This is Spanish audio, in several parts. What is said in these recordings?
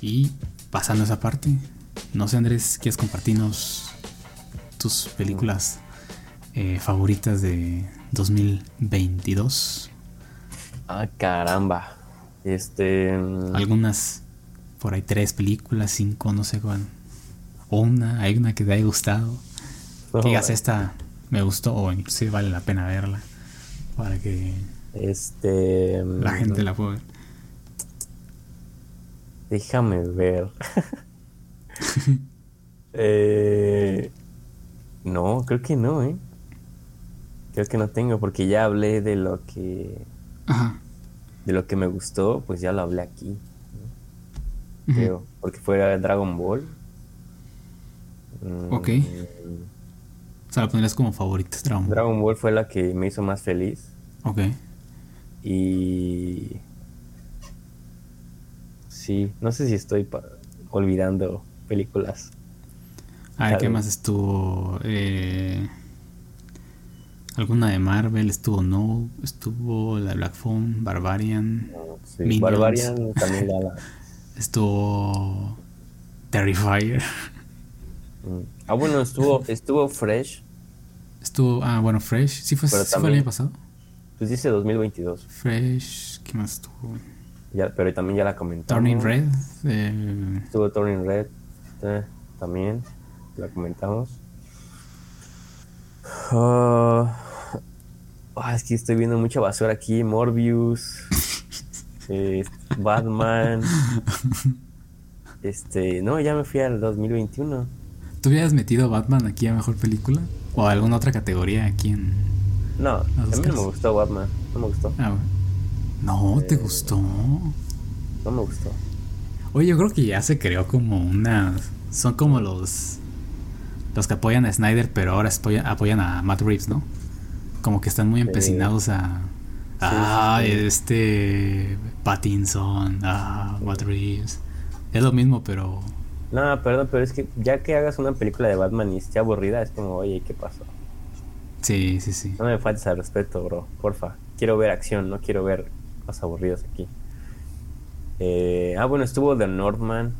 Y pasando esa parte, no sé Andrés, ¿quieres compartirnos tus películas eh, favoritas de 2022? Ah, caramba. Este. mm, Algunas, por ahí tres películas, cinco, no sé cuál. O una, hay una que te haya gustado. no, que digas esta me gustó o inclusive vale la pena verla. Para que Este. la mm, gente la pueda ver. Déjame ver. Eh, no, creo que no, ¿eh? Creo que no tengo, porque ya hablé de lo que. Ajá. De lo que me gustó, pues ya lo hablé aquí, creo. Porque fue Dragon Ball. Mm, Ok. O sea, la pondrías como favorita, Dragon Ball. Dragon Ball fue la que me hizo más feliz. Ok. Y. Sí, no sé si estoy olvidando películas. A ver, Tal ¿qué más estuvo? Eh, alguna de Marvel, estuvo No, estuvo la de Black Phone, Barbarian, Sí. Barbarian también la. la- estuvo Terrifier, Mm. Ah, bueno, estuvo, estuvo Fresh. estuvo, ah, bueno, Fresh, ¿sí fue, sí fue el año pasado? Pues dice 2022. Fresh, ¿qué más estuvo? Ya, pero también ya la comentamos. Turning Red, eh, Estuvo Turning Red. eh, también la comentamos. Ah, es que estoy viendo mucha basura aquí. Morbius. eh, Batman. Este, no, ya me fui al 2021. ¿tú hubieras metido Batman aquí a Mejor Película? ¿O alguna otra categoría aquí en...? No, a mí no me gustó Batman. No me gustó. Ah, bueno. No, ¿te Eh, gustó? No me gustó. Oye, yo creo que ya se creó como una. Son como los. Los que apoyan a Snyder, pero ahora apoyan, a Matt Reeves, ¿no? Como que están muy empecinados a. Ah, sí, sí. este. Pattinson, ah, Matt Reeves. Es lo mismo, pero. No, perdón, pero es que ya que hagas una película de Batman y esté aburrida, es como, oye, ¿qué pasó? Sí, sí, sí. No me faltes al respeto, bro, porfa. Quiero ver acción, no quiero ver cosas aburridas aquí. Eh, ah, bueno, estuvo The Northman,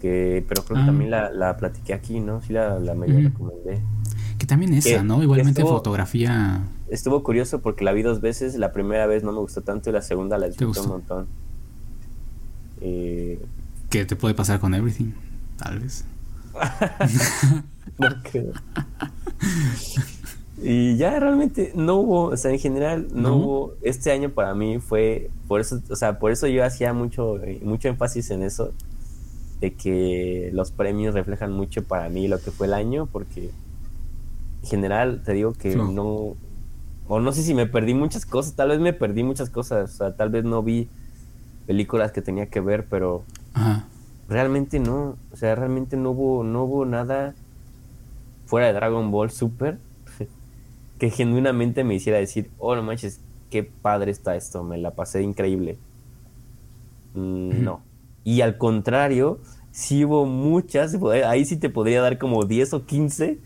que, pero creo que Ah. también la, la platiqué aquí, ¿no? Sí, la, la medio recomendé. Que también esa, Que- ¿no? Igualmente estuvo- fotografía. Estuvo curioso porque la vi dos veces, la primera vez no me gustó tanto y la segunda la disfruté un montón. Eh, Que te puede pasar con Everything, tal vez. no creo. Y ya realmente no hubo, o sea, en general no, ¿No? hubo. Este año para mí fue, por eso, o sea, por eso yo hacía mucho, mucho énfasis en eso, de que los premios reflejan mucho para mí lo que fue el año, porque en general te digo que no, o no sé si me perdí muchas cosas, tal vez me perdí muchas cosas, o sea, tal vez no vi películas que tenía que ver, pero Ajá. realmente no, o sea, realmente no hubo, no hubo nada fuera de Dragon Ball Super que genuinamente me hiciera decir, oh no manches, qué padre está esto, me la pasé increíble. Mm, no. Y al contrario, sí hubo muchas, ahí sí te podría dar como 10 o 15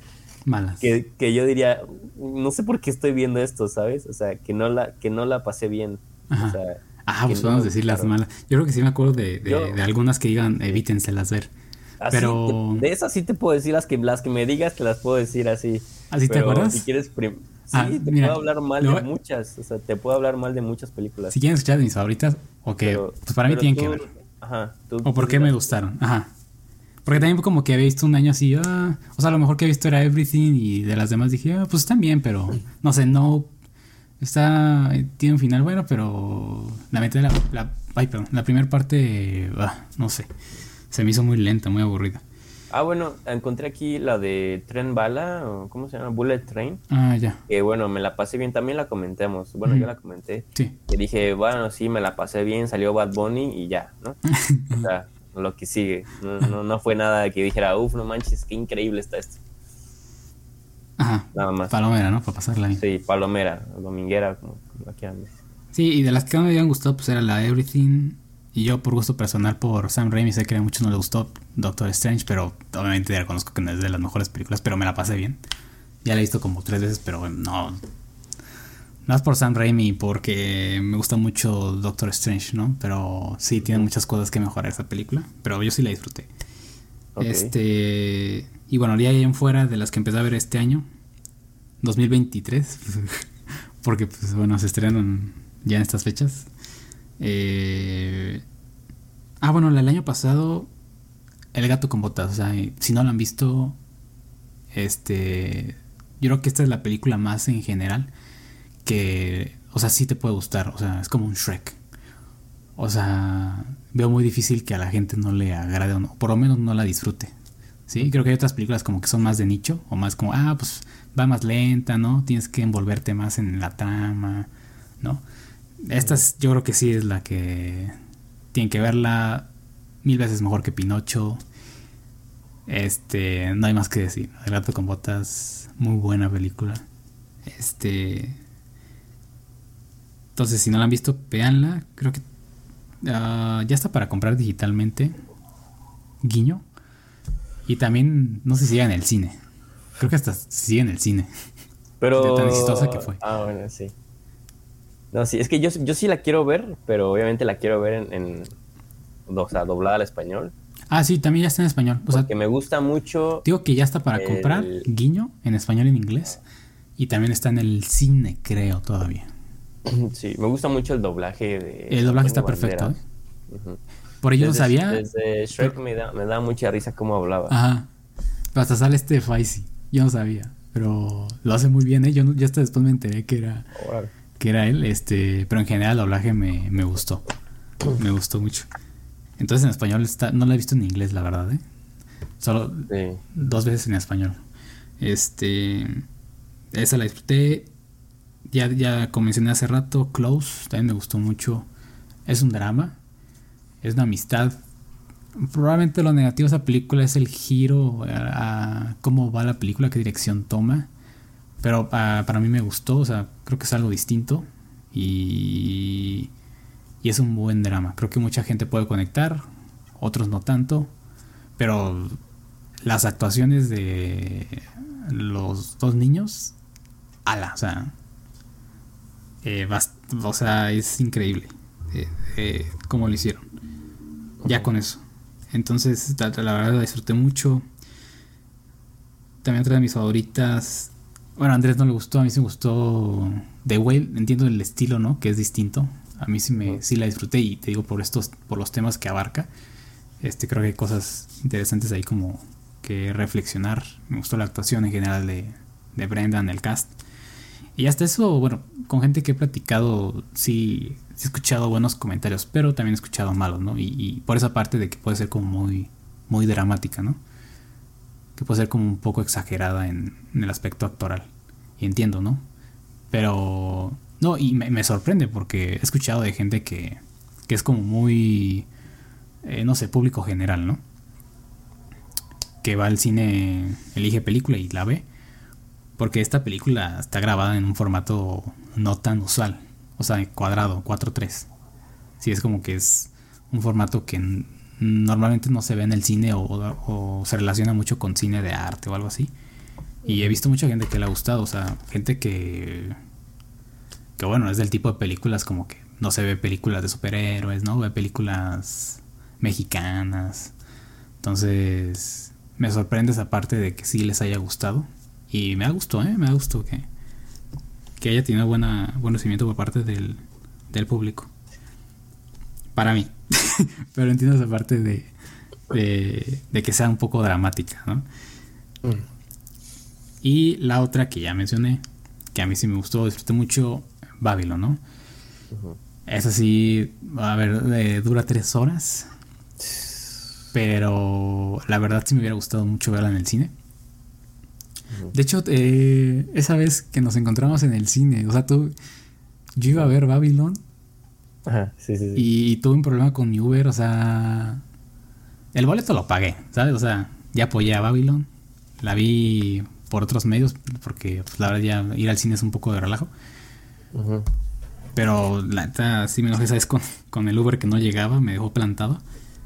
Malas. que, que yo diría, no sé por qué estoy viendo esto, ¿sabes? O sea, que no la, que no la pasé bien. Ajá. O sea, Ah, pues no vamos a decir las malas. Yo creo que sí me acuerdo de, de, Yo- de algunas que digan evítenselas ver. Así, Pero- de, de esas sí te puedo decir las que las que me digas, te las puedo decir así. ¿Así te Pero acuerdas? Si quieres, sí, Ah, te mira, puedo hablar mal de muchas, o sea, te puedo hablar mal de muchas películas. Si quieren escuchar de mis favoritas, o que pero- pues para mí tienen tú- que ver. Ajá. tú- O por qué me gustaron. Ajá. Porque también como que había visto un año así, ah, o sea, lo mejor que he visto era Everything y de las demás dije, ah, pues están bien, pero no sé, no está tiene un final bueno, pero la mitad de la, la ay, perdón, la primera parte, ah, no sé, se me hizo muy lenta, muy aburrida. Ah, bueno, encontré aquí la de Tren Bala, o ¿cómo se llama? Bullet Train. Ah, ya. Que bueno, me la pasé bien, también la comentamos. Bueno, yo la comenté. Sí. Que dije, bueno, sí, me la pasé bien, salió Bad Bunny y ya, ¿no? o sea, lo que sigue. No, no, no fue nada que dijera, uff, no manches, qué increíble está esto. Ajá. Nada más. Palomera, ¿no? Para pasarla bien. Sí, palomera, dominguera, como, como la quieran ver. Sí, y de las que me habían gustado, pues era la Everything. Y yo, por gusto personal, por Sam Raimi, sé que a muchos no le gustó Doctor Strange, pero obviamente reconozco que no es de las mejores películas, pero me la pasé bien. Ya la he visto como tres veces, pero no. más por Sam Raimi porque me gusta mucho Doctor Strange, ¿no? Pero sí, tiene muchas cosas que mejorar esa película. Pero yo sí la disfruté. Este. Y bueno, ya en fuera de las que empecé a ver este año, 2023, porque pues bueno, se estrenan ya en estas fechas. Eh, ah, bueno, el año pasado, El gato con botas, o sea, si no lo han visto, este, yo creo que esta es la película más en general que, o sea, sí te puede gustar, o sea, es como un Shrek. O sea, veo muy difícil que a la gente no le agrade o no, por lo menos no la disfrute. Sí, creo que hay otras películas como que son más de nicho o más como, ah, pues va más lenta, ¿no? Tienes que envolverte más en la trama, ¿no? Esta yo creo que sí es la que tienen que verla mil veces mejor que Pinocho. Este, no hay más que decir. El gato con botas, muy buena película. Este, entonces si no la han visto, véanla. Creo que ah, ya está para comprar digitalmente. Guiño. Y también, no sé si en el cine. Creo que hasta sigue en el cine. Pero. tan exitosa que fue. Ah, bueno, sí. No, sí, es que yo, yo sí la quiero ver, pero obviamente la quiero ver en, o sea, doblada al español. Ah, sí, también ya está en español. O porque me gusta mucho. Digo que ya está para comprar, guiño, en español y en inglés. Y también está en el cine, creo, todavía. Sí, me gusta mucho el doblaje de. El doblaje está perfecto. ¿eh? Por ello no sabía. Desde Shrek me, da, me da mucha risa cómo hablaba. Ajá. Pero hasta sale este Faisy. Yo no sabía. Pero lo hace muy bien, ¿eh? Yo ya hasta después me enteré que era. Que era él. Este. Pero en general el doblaje me, me gustó. me gustó mucho. Entonces en español está, no la he visto en inglés, la verdad, ¿eh? Solo dos veces en español. Este. Esa la disfruté. Ya, ya mencioné hace rato, Close, también me gustó mucho. Es un drama es una amistad. Probablemente lo negativo de esa película es el giro a, cómo va la película, qué dirección toma. Pero para mí me gustó, o sea, creo que es algo distinto. Y, y es un buen drama. Creo que mucha gente puede conectar, otros no tanto. Pero las actuaciones de los dos niños, ala, o sea, eh, o sea, es increíble eh, eh, cómo lo hicieron. Ya con eso. Entonces, la, verdad la disfruté mucho. También otra de mis favoritas. Bueno, a Andrés no le gustó, a mí sí me gustó The Whale. Entiendo el estilo, ¿no? Que es distinto. A mí sí, me, sí la disfruté y te digo por estos, por los temas que abarca. Este, creo que hay cosas interesantes ahí como que reflexionar. Me gustó la actuación en general de, de Brendan, el cast. Y hasta eso, bueno, con gente que he platicado, sí, he escuchado buenos comentarios, pero también he escuchado malos, ¿no? Y, por esa parte de que puede ser como muy, muy dramática, ¿no? Que puede ser como un poco exagerada en, el aspecto actoral. Y entiendo, ¿no? Pero, no, y me, sorprende porque he escuchado de gente que, que es como muy, eh, no sé, público general, ¿no? Que va al cine, elige película y la ve. Porque esta película está grabada en un formato no tan usual. O sea, cuadrado, 4.3. Sí, es como que es un formato que normalmente no se ve en el cine o, se relaciona mucho con cine de arte o algo así. Y he visto mucha gente que le ha gustado, o sea, gente que, que bueno, es del tipo de películas como que no se ve películas de superhéroes, ¿no? Ve películas mexicanas. Entonces, me sorprende esa parte de que sí les haya gustado. Y me ha gustado, ¿eh? Me ha gustado que, que haya tenido buena, buen recibimiento por parte del, público. Para mí. Pero entiendo esa parte de, de, que sea un poco dramática, ¿no? Mm. Y la otra que ya mencioné, que a mí sí me gustó, disfruté mucho, Babylon, ¿no? Esa sí, a ver, dura tres horas. Pero la verdad sí me hubiera gustado mucho verla en el cine. De hecho, eh, esa vez que nos encontramos en el cine, o sea, tú, yo iba a ver Babylon. Ajá, sí, sí, sí. Y, tuve un problema con mi Uber, o sea, el boleto lo pagué, ¿sabes? O sea, ya apoyé a Babylon, la vi por otros medios, porque pues, la verdad ya ir al cine es un poco de relajo. Pero la neta sí me enojé, ¿sabes? Con, con el Uber que no llegaba, me dejó plantado.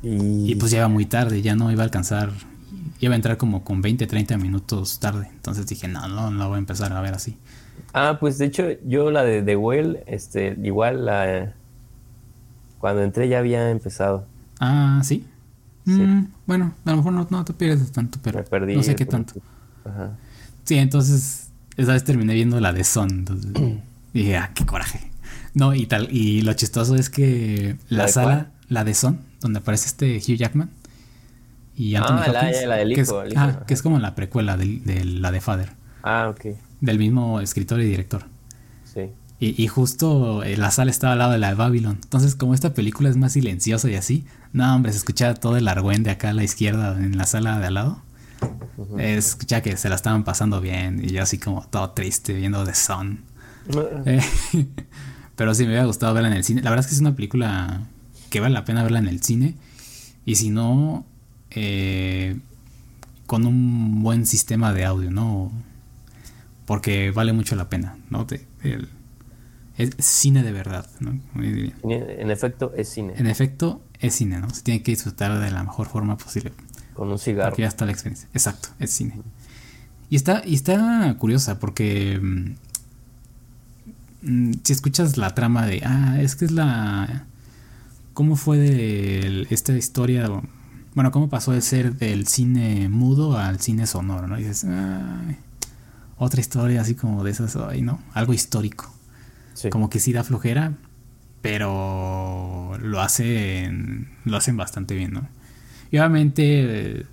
Y... y pues ya iba muy tarde, ya no iba a alcanzar iba a entrar como con 20, 30 minutos tarde. Entonces dije, no, no, no voy a empezar a ver así. Ah, pues de hecho, yo la de The Whale, este, igual la. Cuando entré ya había empezado. Ah, ¿sí? Sí. Mm, bueno, a lo mejor no, no te pierdes tanto, pero Me perdí. no sé qué tanto. Ajá. Sí, entonces, esa vez terminé viendo la de Son. Entonces, dije, ah, qué coraje. No, y tal, y lo chistoso es que la, ¿La de sala, cuál? la de Son, donde aparece este Hugh Jackman y Anthony Ah, Hopkins, la del que, es, hijo, el hijo, ah, que es como la precuela del- de, la de Father, Ah, ok. del mismo escritor y director. Sí. Y, y justo eh, la sala estaba al lado de la de Babylon. Entonces, como esta película es más silenciosa y así, no, hombre, se escuchaba todo el argüende acá a la izquierda en la sala de al lado. Eh, escuchaba que se la estaban pasando bien y yo así como todo triste viendo The Sun. Eh, pero sí, me hubiera gustado verla en el cine. La verdad es que es una película que vale la pena verla en el cine. Y si no, eh, con un buen sistema de audio, ¿no? Porque vale mucho la pena, ¿no? Te- el- es cine de verdad, ¿no? En efecto, es cine. En efecto, es cine, ¿no? Se tiene que disfrutar de la mejor forma posible. Con un cigarro. Porque ya está la experiencia. Exacto, es cine. Y está, y está curiosa porque mm, mm, si escuchas la trama de, ah, es que es la... ¿Cómo fue de esta historia? Bueno, ¿cómo pasó de ser del cine mudo al cine sonoro? ¿no? Y dices, "Ay, otra historia así como de esas, ¿no? Algo histórico. Sí. Como que sí da flojera, pero lo hacen, lo hacen bastante bien, ¿no? Y obviamente eh,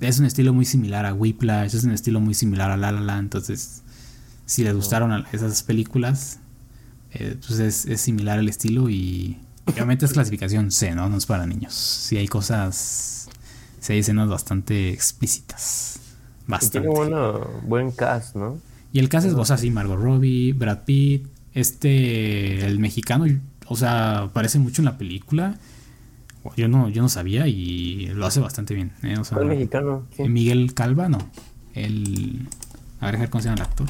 es un estilo muy similar a Whiplash, es un estilo muy similar a La La Land, entonces si les gustaron esas películas, eh, pues es, es similar el estilo y obviamente es clasificación C, ¿no? No es para niños. Si hay cosas, si hay escenas bastante explícitas, Y bastante. tiene bueno, buen cast, ¿no? Y el caso es, o sea, sí, Margot Robbie, Brad Pitt, este, el mexicano, o sea, aparece mucho en la película. Yo no, yo no sabía y lo hace bastante bien. ¿eh? O sea, ¿Cuál mexicano? ¿Quién? Miguel Calva, no. El. A ver, ¿cómo se llama el actor?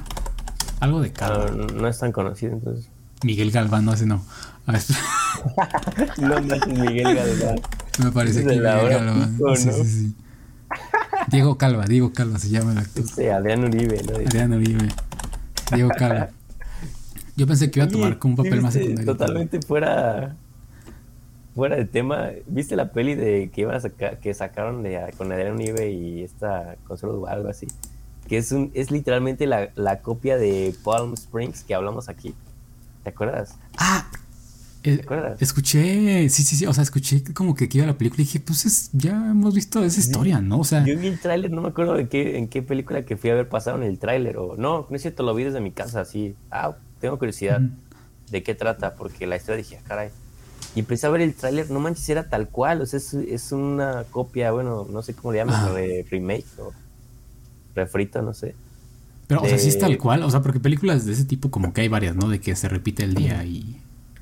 Algo de Calva. Ah, no es tan conocido, entonces. Miguel Galván, no, ese no. A ver, No manches, Miguel Galván. me parece que Miguel Galván. pico, Sí, ¿no? sí, sí. Diego Calva, Diego Calva se llama el actor. Este, Adrián Uribe, ¿no? Adrián Uribe. Diego Calva. Yo pensé que iba a tomar Oye, como un papel ¿sí más secundario. Totalmente fuera fuera de tema. ¿Viste la peli de que iban a sacar, que sacaron de con Adrián Uribe y esta Consuelo Duval, algo así? Que es un, es literalmente la, la copia de Palm Springs que hablamos aquí. ¿Te acuerdas? Ah, eh, acuerdas? escuché, sí, sí, sí, o sea, escuché como que aquí iba la película y dije, pues es, ya hemos visto esa historia, ¿no? O sea, Yo vi el tráiler, no me acuerdo de qué, en qué película que fui a ver pasaron el tráiler o no, no es cierto, lo vi desde mi casa así. Ah, tengo curiosidad de qué trata porque la historia dije, ah, caray. Y empecé a ver el tráiler, no manches, era tal cual, o sea, es, es una copia, bueno, no sé cómo le llaman, Ah. re- remake o refrito, no sé. pero, o sea, sí es tal cual, o sea, porque películas de ese tipo como que hay varias, ¿no? De que se repite el día y...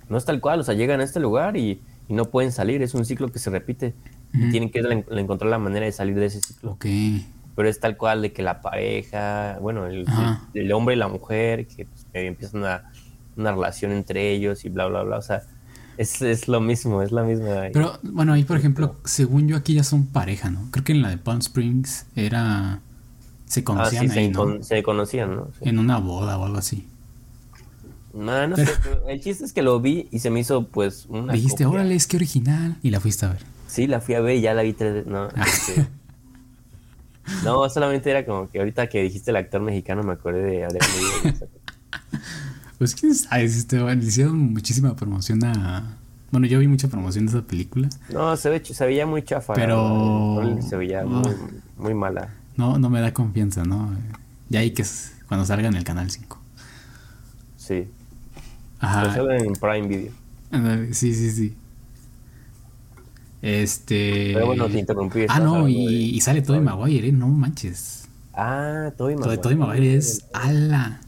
No es tal cual, o sea, llegan a este lugar y, y no pueden salir, es un ciclo que se repite. Y tienen que en- encontrar la manera de salir de ese ciclo. Ok, Pero es tal cual de que la pareja, bueno, el- el hombre y la mujer, que pues, medio empiezan una, una relación entre ellos y bla, bla, bla. O sea, es, es lo mismo, es la misma. pero bueno, ahí por ejemplo, según yo aquí ya son pareja, ¿no? Creo que en la de Palm Springs era... Se ah, conocían sí, ahí, se, ¿no? se conocían, ¿no? Sí. En una boda o algo así. No, no sé, el chiste es que lo vi y se me hizo pues una Dijiste, copia. órale, es que original. Y la fuiste a ver. Sí, la fui a ver y ya la vi tres veces. No, Ah. este, no, solamente era como que ahorita que dijiste el actor mexicano me acordé de Adrián. Pues quién sabe, si este, bueno, le hicieron muchísima promoción a... Bueno, yo vi mucha promoción de esa película. No, se, ve, ch- se veía muy chafa. Pero- ¿no? Se veía muy, muy mala. No, no me da confianza, ¿no? Ya hay que es cuando salga en el canal 5. Sí. Ajá. Sale en Prime Video. Sí, sí, sí. Este. Pero bueno, te interrumpí. Ah, no, y, de- y sale Tobey Maguire, ¿eh? No manches. Ah, Tobey Maguire. de Tobey Maguire es ala.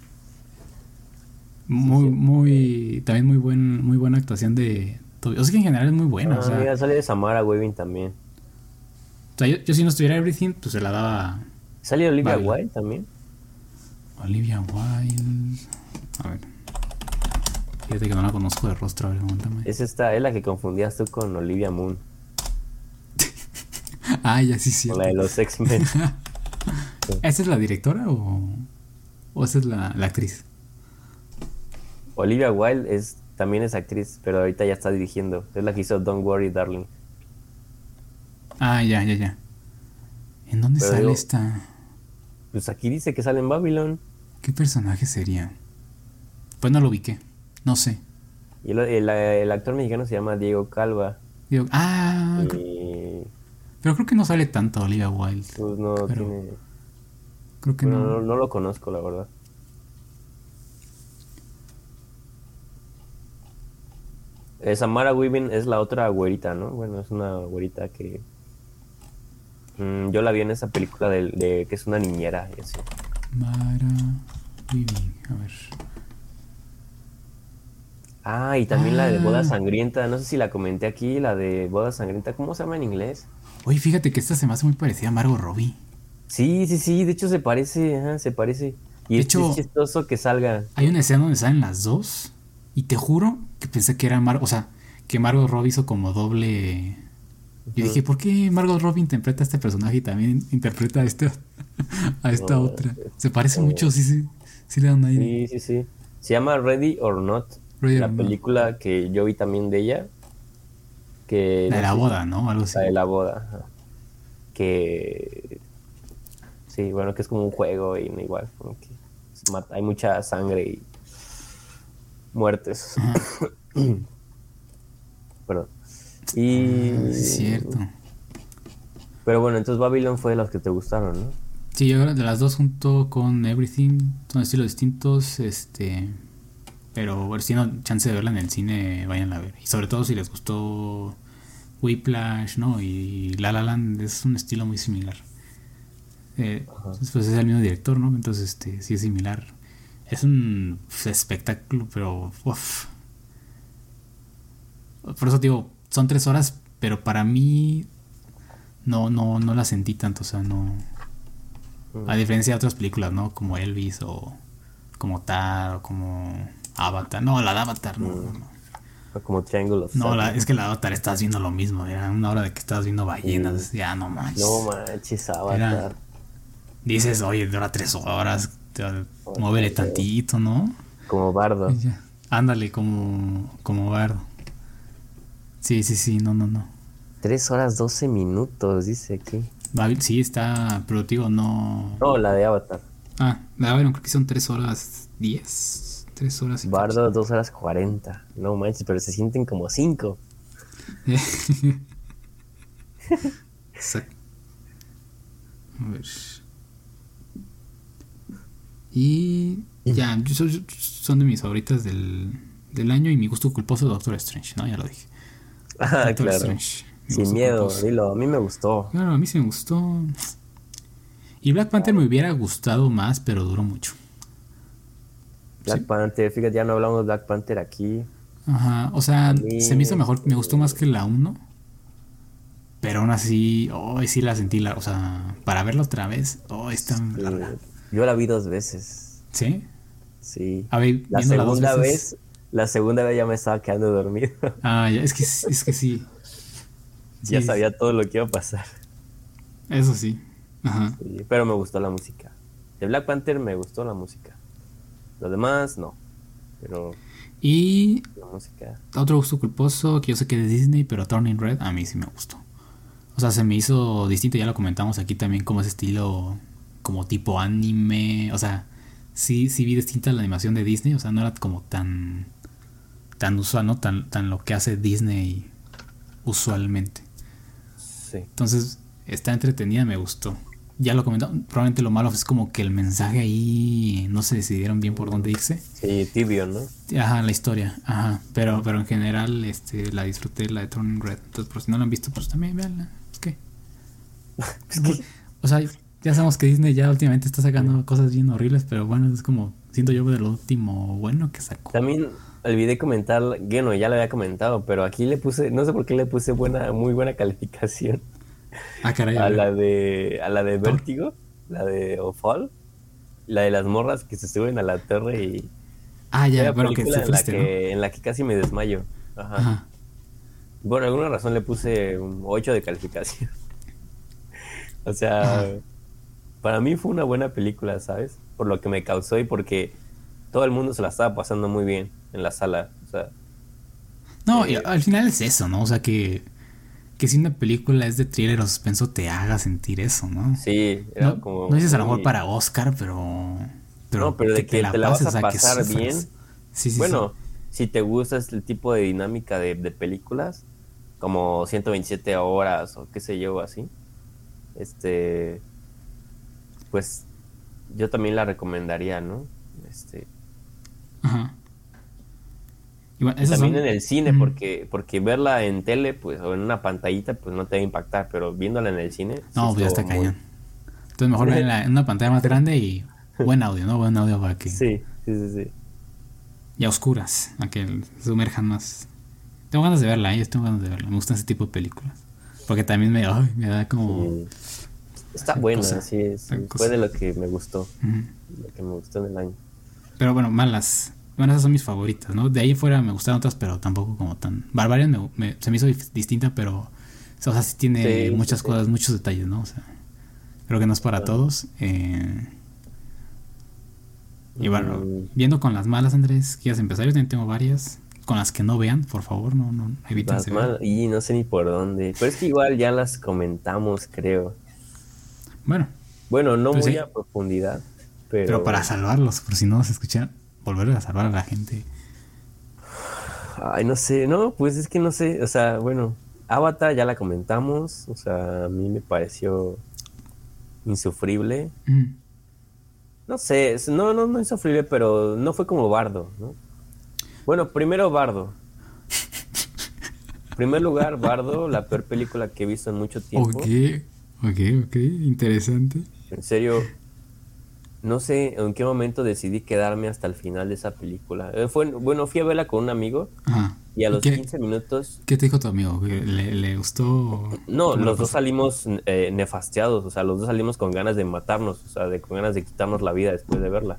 Muy, muy. También muy buen, muy buena actuación de. O sea que en general es muy buena. Ah, o sea, mira, sale de Samara Weaving también. o sea, yo, yo si no estuviera Everything, pues se la daba Sale Olivia. Wilde también. Olivia Wilde. A ver. Fíjate que no la conozco de rostro, a ver. Es esta, es la que confundías tú con Olivia Moon. Ah, ya sí, sí. Con la de los X-Men. ¿Esa es la directora o, o esa es la, la actriz? Olivia Wilde es, también es actriz, pero ahorita ya está dirigiendo. Es la que hizo Don't Worry, Darling. Ah, ya, ya, ya. ¿En dónde Pero sale digo- esta? Pues aquí dice que sale en Babylon. ¿Qué personaje sería? Pues no lo ubiqué. No sé. Y el, el- el actor mexicano se llama Diego Calva. Digo, ah, Y pero creo que no sale tanto Olivia Wilde. pues no Pero tiene. Creo que Bueno, no. no, no lo conozco, la verdad. Samara Weaving es la otra güerita, ¿no? Bueno, es una güerita que. Mm, yo la vi en esa película de, de que es una niñera y así. Mara Weaving, a ver. Ah, y también la de Boda Ah. Sangrienta. No sé si la comenté aquí, la de Boda Sangrienta. ¿Cómo se llama en inglés? Oye, fíjate que esta se me hace muy parecida a Margot Robbie. Sí, sí, sí. De hecho, se parece. Ajá, se parece. Y De es, hecho- es chistoso que salga. Hay una escena donde salen las dos. Y te juro que pensé que era Margot. O sea, que Margot Robbie hizo como doble. Yo dije, ¿por qué Margot Robbie interpreta a este personaje y también interpreta a esta, a esta No, otra? Se parece no. mucho, sí, sí. Sí le dan ahí. Sí, sí, sí. Se llama Ready or Not. Ready la or Not. película que yo vi también de ella. Que, La de no la sé, boda, ¿no? Algo así. La de la boda. Que. Sí, bueno, que es como un juego y igual. Como que se mata- hay mucha sangre y muertes. Perdón. Y. Ah, Es cierto. Pero bueno, entonces Babylon fue de las que te gustaron, ¿no? Sí, yo creo de las dos junto con Everything son estilos distintos, este, pero bueno, si tienen chance de verla en el cine, vayan a ver. Y sobre todo si les gustó Whiplash, ¿no? Y La La Land es un estilo muy similar. Eh, pues es el mismo director, ¿no? Entonces, este, sí es similar. Es un espectáculo, pero uf. Por eso digo, son tres horas, pero para mí no, no, no la sentí tanto, o sea, no. A diferencia de otras películas, ¿no? Como Elvis o como Tar o como Avatar. No, la de Avatar, no. No, no. Fue Como Triangle of No, la- es que la de Avatar estás viendo lo mismo. Era una hora de que estás viendo ballenas. Ya no manches. No manches, Avatar. Dices, oye, dura tres horas. Muévele tantito, ¿no? Como Bardo. Ya. Ándale, como, como bardo. Sí, sí, sí, no, no, no. 3 horas 12 minutos, dice aquí. Sí, está, pero digo, no. No, la de Avatar. Ah, la Babylon creo que son tres horas diez. Tres horas y Bardo 2 horas 40. No manches, pero se sienten como 5. Exacto. A ver. Y ya, son de mis favoritas del, del año y mi gusto culposo Doctor Strange, ¿no? Ya lo dije. Ah, Doctor claro. Strange, Sin miedo, culposo. dilo. A mí me gustó. Claro, a mí sí me gustó. Y Black Panther me hubiera gustado más, pero duró mucho. Black Panther, fíjate, ya no hablamos de Black Panther aquí. Ajá, o sea, mí, se me hizo mejor, me gustó más que la 1. Pero aún así, hoy sí la sentí, la, o sea, para verla otra vez, oh, está larga. Yo la vi dos veces. ¿Sí? Sí. A ver, La dos segunda veces- vez, la segunda vez ya me estaba quedando dormido. Ah, ya, es que, es que sí. ya Sí, sabía todo lo que iba a pasar. Eso sí. Ajá. Sí, pero me gustó la música. De Black Panther me gustó la música. Lo demás, no. Pero Y la música. otro gusto culposo que yo sé que es de Disney, pero Turning Red a mí sí me gustó. O sea, se me hizo distinto, ya lo comentamos aquí también, como ese estilo, como tipo anime. O sea, sí, sí vi distinta la animación de Disney, o sea, no era como tan, tan usual, ¿no? Tan, tan lo que hace Disney usualmente. Sí. Entonces, está entretenida, me gustó. Ya lo comentamos, probablemente lo malo es como que el mensaje ahí no se decidieron bien por dónde irse. Sí, tibio, ¿no? Ajá, la historia, ajá. Pero, pero en general, este, la disfruté, la de Turning Red. Entonces, por si no la han visto, pues también véanla. Es que. O sea, ya sabemos que Disney ya últimamente está sacando cosas bien horribles, pero bueno, es como, siento yo de lo último bueno que sacó. También olvidé comentar, bueno, ya lo había comentado, pero aquí le puse, no sé por qué le puse buena, muy buena calificación Ah, caray. a la de, a la de Vértigo, la de Ofall, la de las morras que se suben a la torre y Ah, ya, bueno, que se en la que, en la que casi me desmayo. Ajá. Ajá. Por alguna razón le puse un 8 de calificación. o sea, Ajá. Para mí fue una buena película, ¿sabes? Por lo que me causó y porque todo el mundo se la estaba pasando muy bien en la sala. O sea, no, y al final es eso, ¿no? O sea, que, que si una película es de thriller o suspenso te haga sentir eso, ¿no? Sí, era no, como. No dices a lo mejor para Oscar, pero. no, pero de que, te la, vas pases, a o sea, que pasar bien. Sí, sí, bueno, si te gusta este tipo de dinámica de, de películas, como 127 horas o qué sé yo, así, este, pues yo también la recomendaría, ¿no? Este. Ajá. Y bueno, también son- en el cine, porque porque verla en tele, pues, o en una pantallita, pues no te va a impactar, pero viéndola en el cine. No, pues ya está muy- cañón. Entonces mejor ver en, una pantalla más grande y buen audio, ¿no? Buen audio para que... Sí, sí, sí, sí. Y a oscuras, a que sumerjan más. Tengo ganas de verla, ¿eh? yo tengo ganas de verla. Me gustan ese tipo de películas. Porque también me, ay, me da como... Sí. Está buena, sí, cosa. fue de lo que me gustó, lo que me gustó en el año. Pero bueno, malas. Bueno, esas son mis favoritas, ¿no? De ahí fuera me gustaron otras, pero tampoco como tan... Barbarian me- me- se me hizo distinta, pero... O sea, sí tiene Sí, muchas sí. cosas, muchos detalles, ¿no? O sea, creo que no es para todos. eh, y bueno, Mm. viendo con las malas, Andrés, ¿quieres empezar? Yo también tengo varias. Con las que no vean, por favor, no, no eviten Las se ver. mal- y no sé ni por dónde. Pero es que igual ya las comentamos, creo. Bueno, Bueno, no Pues muy sí. a profundidad, pero, pero para salvarlos, por si no se escuchan, volver a salvar a la gente. Ay, no sé, no, pues es que no sé, o sea, bueno, Avatar ya la comentamos, o sea, a mí me pareció insufrible. Mm. No sé, no, no, no insufrible, pero no fue como Bardo, ¿no? Bueno, primero Bardo. primer lugar, Bardo, la peor película que he visto en mucho tiempo. Ok, ok, ok, interesante. En serio, no sé en qué momento decidí quedarme hasta el final de esa película. Eh, fue, bueno, fui a verla con un amigo Ajá. y a los qué, 15 minutos... qué te dijo tu amigo? ¿Que ¿Le, le gustó? No, ¿Cómo los dos salimos eh, nefastiados, o sea, los dos salimos con ganas de matarnos, o sea, de, con ganas de quitarnos la vida después de verla.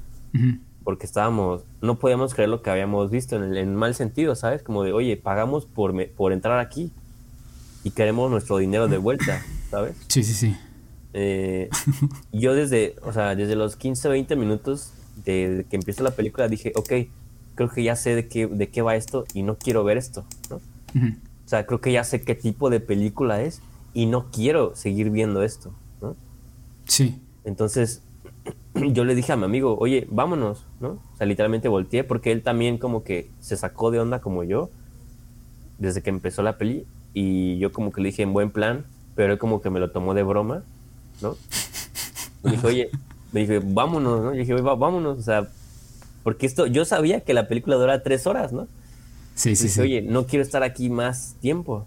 Porque estábamos, no podíamos creer lo que habíamos visto en el en mal sentido, ¿sabes? Como de, oye, pagamos por, me- por entrar aquí y queremos nuestro dinero de vuelta, ¿sabes? Sí, sí, sí. Eh, yo desde, o sea, desde los 15, 20 minutos de, que empieza la película dije, ok, creo que ya sé de qué, de qué va esto y no quiero ver esto, ¿no? O sea, creo que ya sé qué tipo de película es y no quiero seguir viendo esto, ¿no? Sí. Entonces, yo le dije a mi amigo, oye, vámonos, ¿no? O sea, literalmente volteé porque él también como que se sacó de onda como yo desde que empezó la peli y yo como que le dije en buen plan, pero él como que me lo tomó de broma, ¿no? Me dije, oye, me dije, vámonos, ¿no? Yo dije, "Oye, vámonos, o sea, porque esto, yo sabía que la película dura tres horas, ¿no? Sí, Y sí, dije, sí. oye, no quiero estar aquí más tiempo.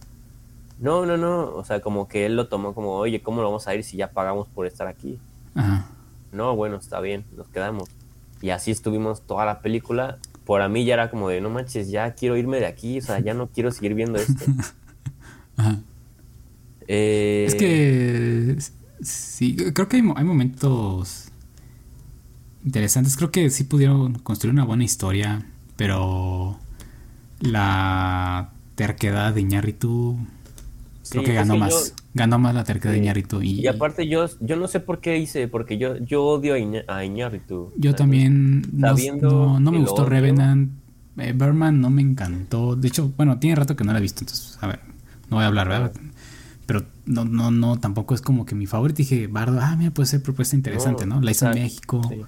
No, no, no, o sea, como que él lo tomó como, oye, ¿cómo lo vamos a ir si ya pagamos por estar aquí? Ajá. No, bueno, está bien, nos quedamos. Y así estuvimos toda la película. Por a mí ya era como de, no manches, ya quiero irme de aquí, o sea, ya no quiero seguir viendo esto. Ajá. Eh, Es que sí, creo que hay, mo- hay momentos interesantes. Creo que sí pudieron construir una buena historia, pero la terquedad de Iñárritu creo Sí, que ganó más. yo- ganó más la terquedad de Sí. Iñárritu. Y, Y aparte yo, yo no sé por qué hice, porque yo, yo odio a, Iña- a Iñárritu. yo también no, no, no me gustó odio. Revenant. Eh, Berman no me encantó. De hecho, bueno, tiene rato que no la he visto, entonces, a ver, no voy a hablar, ¿verdad? Pero no, no, no, tampoco es como que mi favorito. Dije, Bardo, ah, mira, puede ser propuesta interesante, ¿no? La hizo en México. sí.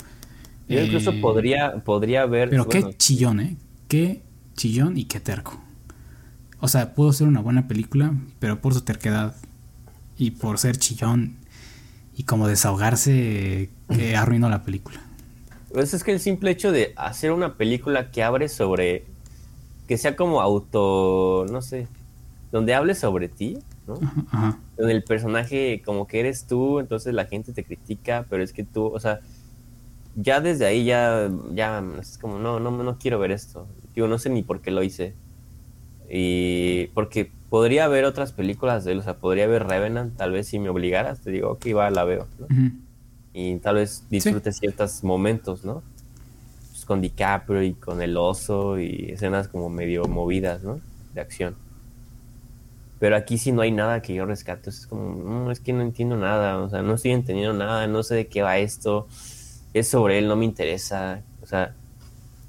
Yo incluso Eh, podría, podría ver... Pero bueno, qué chillón, ¿eh? Qué chillón y qué terco. O sea, pudo ser una buena película, pero por su terquedad y por ser chillón y como desahogarse, que arruinó la película. Pues es que el simple hecho de hacer una película que abre sobre. que sea como auto. no sé. Donde hable sobre ti, ¿no? Ajá. Donde el personaje como que eres tú, entonces la gente te critica, pero es que tú, o sea. ya desde ahí ya. ya es como, no, no, no quiero ver esto. Digo, no sé ni por qué lo hice. Y. porque podría haber otras películas de él, o sea, podría haber Revenant, tal vez si me obligaras, te digo, ok, va, la veo, ¿no? Y tal vez disfrute ciertos momentos, ¿no? Pues con DiCaprio y con el oso y escenas como medio movidas, ¿no? De acción. Pero aquí sí no hay nada que yo rescate. Es como, "Mm, es que no entiendo nada, o sea, no estoy entendiendo nada, no sé de qué va esto. Es sobre él, no me interesa. O sea,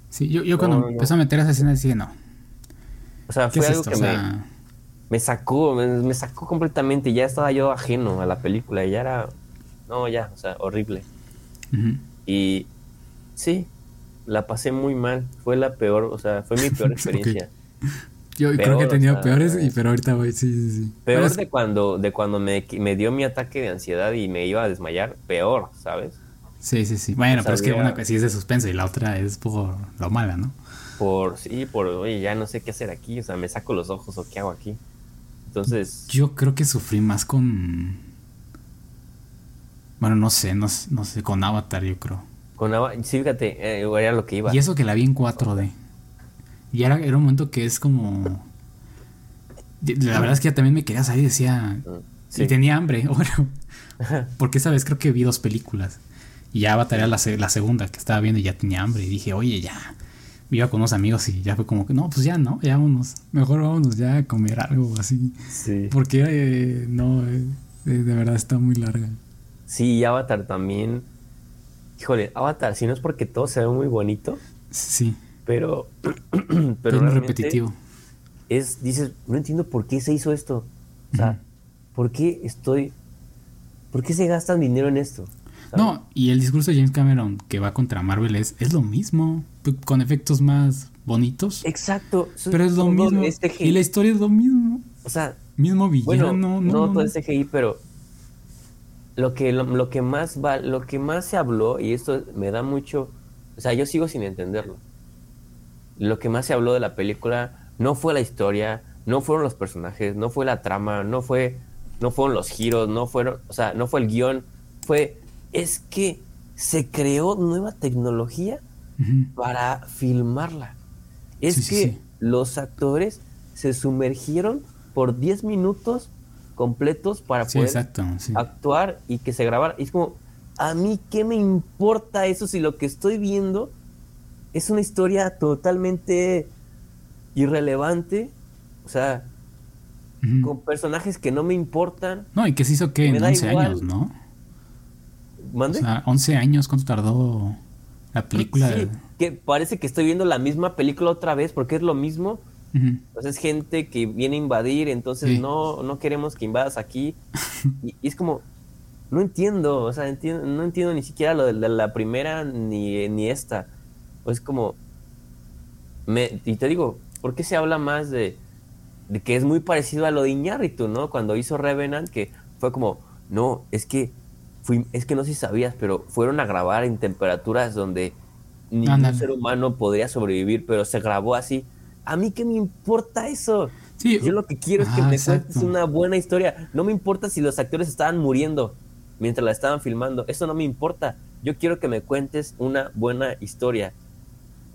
Sí, yo, yo cuando No, no, no. empezó a meter esa escena decía, no. O sea, ¿Qué fue es algo esto? que O me, sea, me sacó, me, me sacó completamente. Ya estaba yo ajeno a la película. Ya era. No, ya, o sea, horrible. Y sí, la pasé muy mal. Fue la peor, o sea, fue mi peor experiencia. Yo creo que he tenido o sea, peores, y, pero ahorita voy, sí, sí, sí. Peor es- de cuando, de cuando me, me dio mi ataque de ansiedad y me iba a desmayar. Peor, ¿sabes? Sí, sí, sí. Bueno, O pero es que una sí es de suspenso y la otra es por lo mala, ¿no? Por, sí, por, oye, ya no sé qué hacer aquí. O sea, me saco los ojos o qué hago aquí. Entonces, Yo creo que sufrí más con. Bueno, no sé, no, sé- no sé, con Avatar, yo creo. con Ava- sí, fíjate, eh, era lo que iba. Y eso que la vi en 4D. Y era, era un momento que es como. La verdad es que ya también me quería salir y decía. Mm, sí. Y tenía hambre. Bueno, porque esa vez creo que vi dos películas. Y ya Avatar era la, la segunda que estaba viendo y ya tenía hambre. Y dije, oye, ya. Iba con unos amigos y ya fue como que, no, pues ya no, ya vámonos. Mejor vámonos ya a comer algo así. Sí. Porque eh, no, eh, de verdad está muy larga. Sí, y Avatar también. Híjole, Avatar, si no es porque todo se ve muy bonito, Sí, pero. pero es repetitivo. Es, dices, no entiendo por qué se hizo esto. O sea. ¿por qué estoy. ¿Por qué se gastan dinero en esto? ¿Sabes? No, y el discurso de James Cameron que va contra Marvel es, es lo mismo, p- con efectos más bonitos, Exacto. pero es lo mismo. es CGI. Y la historia es lo mismo. O sea, Mismo bueno, villano, no, no, no, todo es CGI, pero lo que, lo, lo que más va, lo que más se habló, y esto me da mucho, o sea, yo sigo sin entenderlo. Lo que más se habló de la película no fue la historia, no fueron los personajes, no fue la trama, no fue, no fueron los giros, no fueron, o sea, no fue el guion, fue, es que se creó nueva tecnología para filmarla. Es Sí, que sí. los actores se sumergieron por 10 minutos completos para poder exacto. actuar y que se grabara. Y es como, a mí qué me importa eso si lo que estoy viendo es una historia totalmente irrelevante, o sea, con personajes que no me importan. No, y que se hizo que en da 11 igual. años, ¿no? O ¿Mande? sea, 11 años, ¿cuánto tardó la película? Sí, que parece que estoy viendo la misma película otra vez porque es lo mismo. Ujú. Pues es gente que viene a invadir, entonces Sí. no, no queremos que invadas aquí. y, y es como, no entiendo, o sea, entiendo, no entiendo ni siquiera lo de la, la primera ni, ni esta. O es como, me, y te digo, ¿por qué se habla más de, de que es muy parecido a lo de Iñárritu, ¿no? Cuando hizo Revenant, que fue como, no, es que, fui, es que no sé si sabías, pero fueron a grabar en temperaturas donde ningún ser humano podría sobrevivir, pero se grabó así. A mí qué me importa eso. Sí, Yo lo que quiero es que Ah, me exacto. cuentes una buena historia. No me importa si los actores estaban muriendo mientras la estaban filmando. Eso no me importa. Yo quiero que me cuentes una buena historia.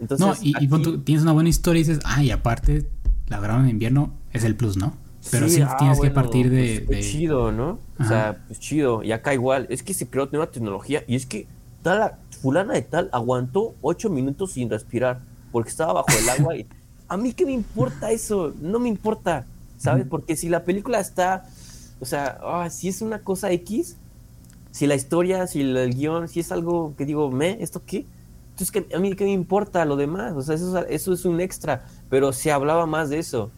Entonces, no, y, aquí- tú, tienes una buena historia y dices, ah, y aparte, la grabaron en invierno, es el plus, ¿no? Pero sí, ah, tienes que partir de... pues, chido, ¿no? O sea, pues chido. Y acá igual. Es que se creó nueva tecnología. Y es que tal, fulana de tal aguantó ocho minutos sin respirar porque estaba bajo el agua. y a mí qué me importa eso. No me importa. ¿Sabes? Porque si la película está. O sea, ah, si es una cosa X. Si la historia, si el, el guion, si es algo que digo, me, ¿esto qué? Entonces, que a mí qué me importa lo demás. O sea, eso, es- eso es un extra. Pero se hablaba más de eso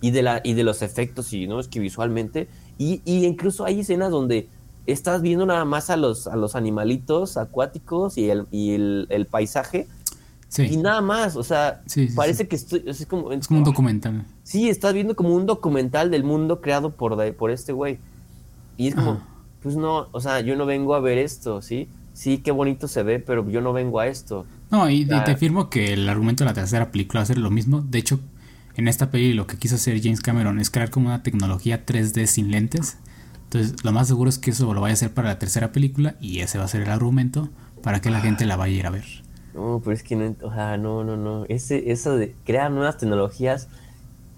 y de la y de los efectos y no es que visualmente y, y incluso hay escenas donde estás viendo nada más a los a los animalitos acuáticos y el, y el, el paisaje Sí, y nada más o sea Sí, sí, parece que estoy es como, es como un documental. sí estás viendo como un documental del mundo creado por por este güey y es como Ajá. pues no o sea yo no vengo a ver esto sí sí qué bonito se ve pero yo no vengo a esto No, y, te afirmo que el argumento de la tercera película va a ser lo mismo. De hecho, en esta peli lo que quiso hacer James Cameron es crear como una tecnología 3D sin lentes. Entonces, lo más seguro es que eso lo vaya a hacer para la tercera película y ese va a ser el argumento para que la gente la vaya a ir a ver. No, pero es que no, o sea, no, no, no. Ese, eso de crear nuevas tecnologías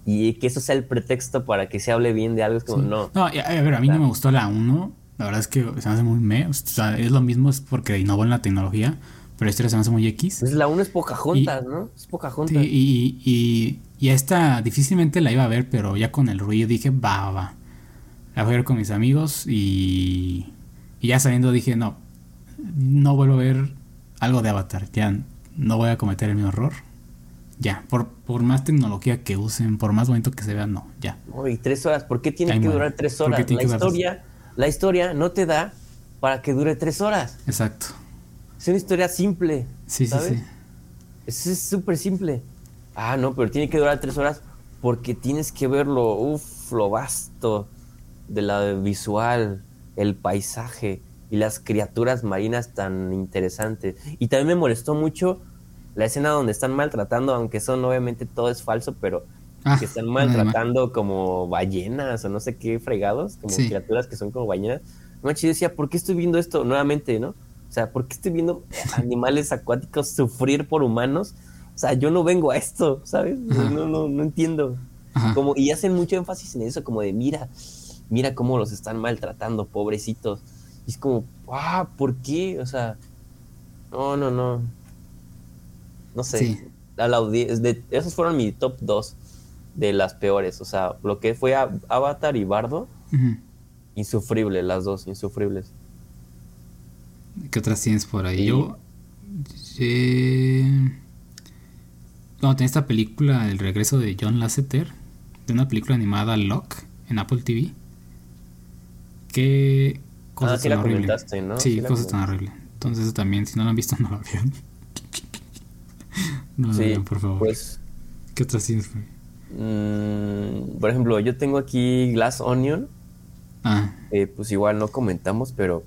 y que eso sea el pretexto para que se hable bien de algo es como, Sí. no. No, a ver, a mí no me gustó la 1. La verdad es que se me hace muy me. O sea, es lo mismo, es porque innovó en la tecnología. Pero la historia se me hace muy X. Pues la una es Pocahontas, ¿no? Es Pocahontas. Sí, y, y, y esta difícilmente la iba a ver, pero ya con el ruido dije, va, va. La voy a ver con mis amigos y, y ya saliendo dije, no, no vuelvo a ver algo de Avatar. Ya no voy a cometer el mismo error. Ya, por, por más tecnología que usen, por más bonito que se vea, no, ya. Uy, tres horas, ¿por qué tiene que durar tres ¿Por qué horas? La historia, la historia no te da para que dure tres horas. Exacto. Es una historia simple. Sí, sí, ¿sabes? sí. Es es súper simple. Ah, no, pero tiene que durar tres horas porque tienes que verlo, uff, lo vasto de la visual, el paisaje y las criaturas marinas tan interesantes. Y también me molestó mucho la escena donde están maltratando, aunque son obviamente todo es falso, pero Ah, que están maltratando como ballenas o no sé qué fregados, como Sí. criaturas que son como ballenas. No, yo decía, ¿por qué estoy viendo esto nuevamente, no? O sea, ¿por qué estoy viendo animales acuáticos sufrir por humanos? O sea, yo no vengo a esto, ¿sabes? Ajá. No, no, no entiendo. Ajá. Como, y hacen mucho énfasis en eso, como de, mira, mira cómo los están maltratando, pobrecitos. Y es como, ah, ¿por qué? O sea, no, no, no. No sé. Sí. La de- esos fueron mi top 2 de las peores. O sea, lo que fue Avatar y Bardo, Ujú. insufrible, las dos, insufribles. ¿Qué otras tienes por ahí? Yo. eh, Cuando tenía esta película, El regreso de John Lasseter, de una película animada Lock en Apple TV. Qué cosas Ah, sí tan la comentaste, ¿no? Sí, Sí la cosas tan horribles. Entonces, eso también, si no lo han visto, no lo vean. no lo Sí, vean, por favor. pues, ¿Qué otras tienes por ahí? Mm, por ejemplo, yo tengo aquí Glass Onion. Ah, eh, pues igual no comentamos, pero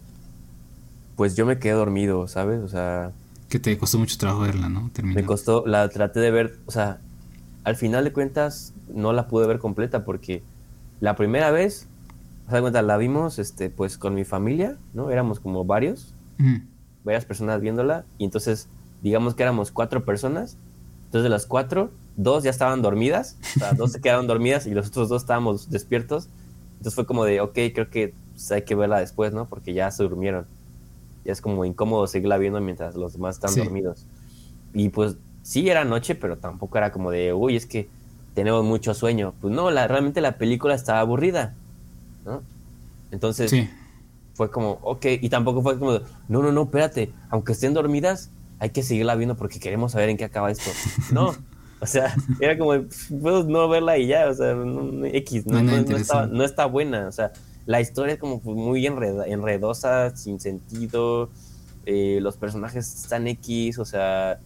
pues yo me quedé dormido, ¿sabes? O sea, que te costó mucho trabajo verla, ¿no? Terminar. me costó, la traté de ver, o sea, al final de cuentas no la pude ver completa porque la primera vez, o sea, de cuenta, la vimos, este, pues con mi familia, ¿no? Éramos como varios, Ujú. varias personas viéndola y entonces, digamos que éramos cuatro personas, entonces de las cuatro, dos ya estaban dormidas, o sea, dos se quedaron dormidas y los otros dos estábamos despiertos, entonces fue como de, ok, creo que pues, hay que verla después, ¿no? Porque ya se durmieron. Ya es como incómodo seguirla viendo mientras los demás están Sí. dormidos. Y pues sí era noche, pero tampoco era como de, uy, es que tenemos mucho sueño. Pues no, la, realmente la película estaba aburrida, ¿no? Entonces Sí. fue como, ok, y tampoco fue como, de, no, no, no, espérate, aunque estén dormidas, hay que seguirla viendo porque queremos saber en qué acaba esto. No, o sea, era como, puedo no verla y ya, o sea, no- X, no, No no- está, no está buena, o sea, la historia es como pues, muy enreda- enredosa, sin sentido, eh, los personajes están X, o sea,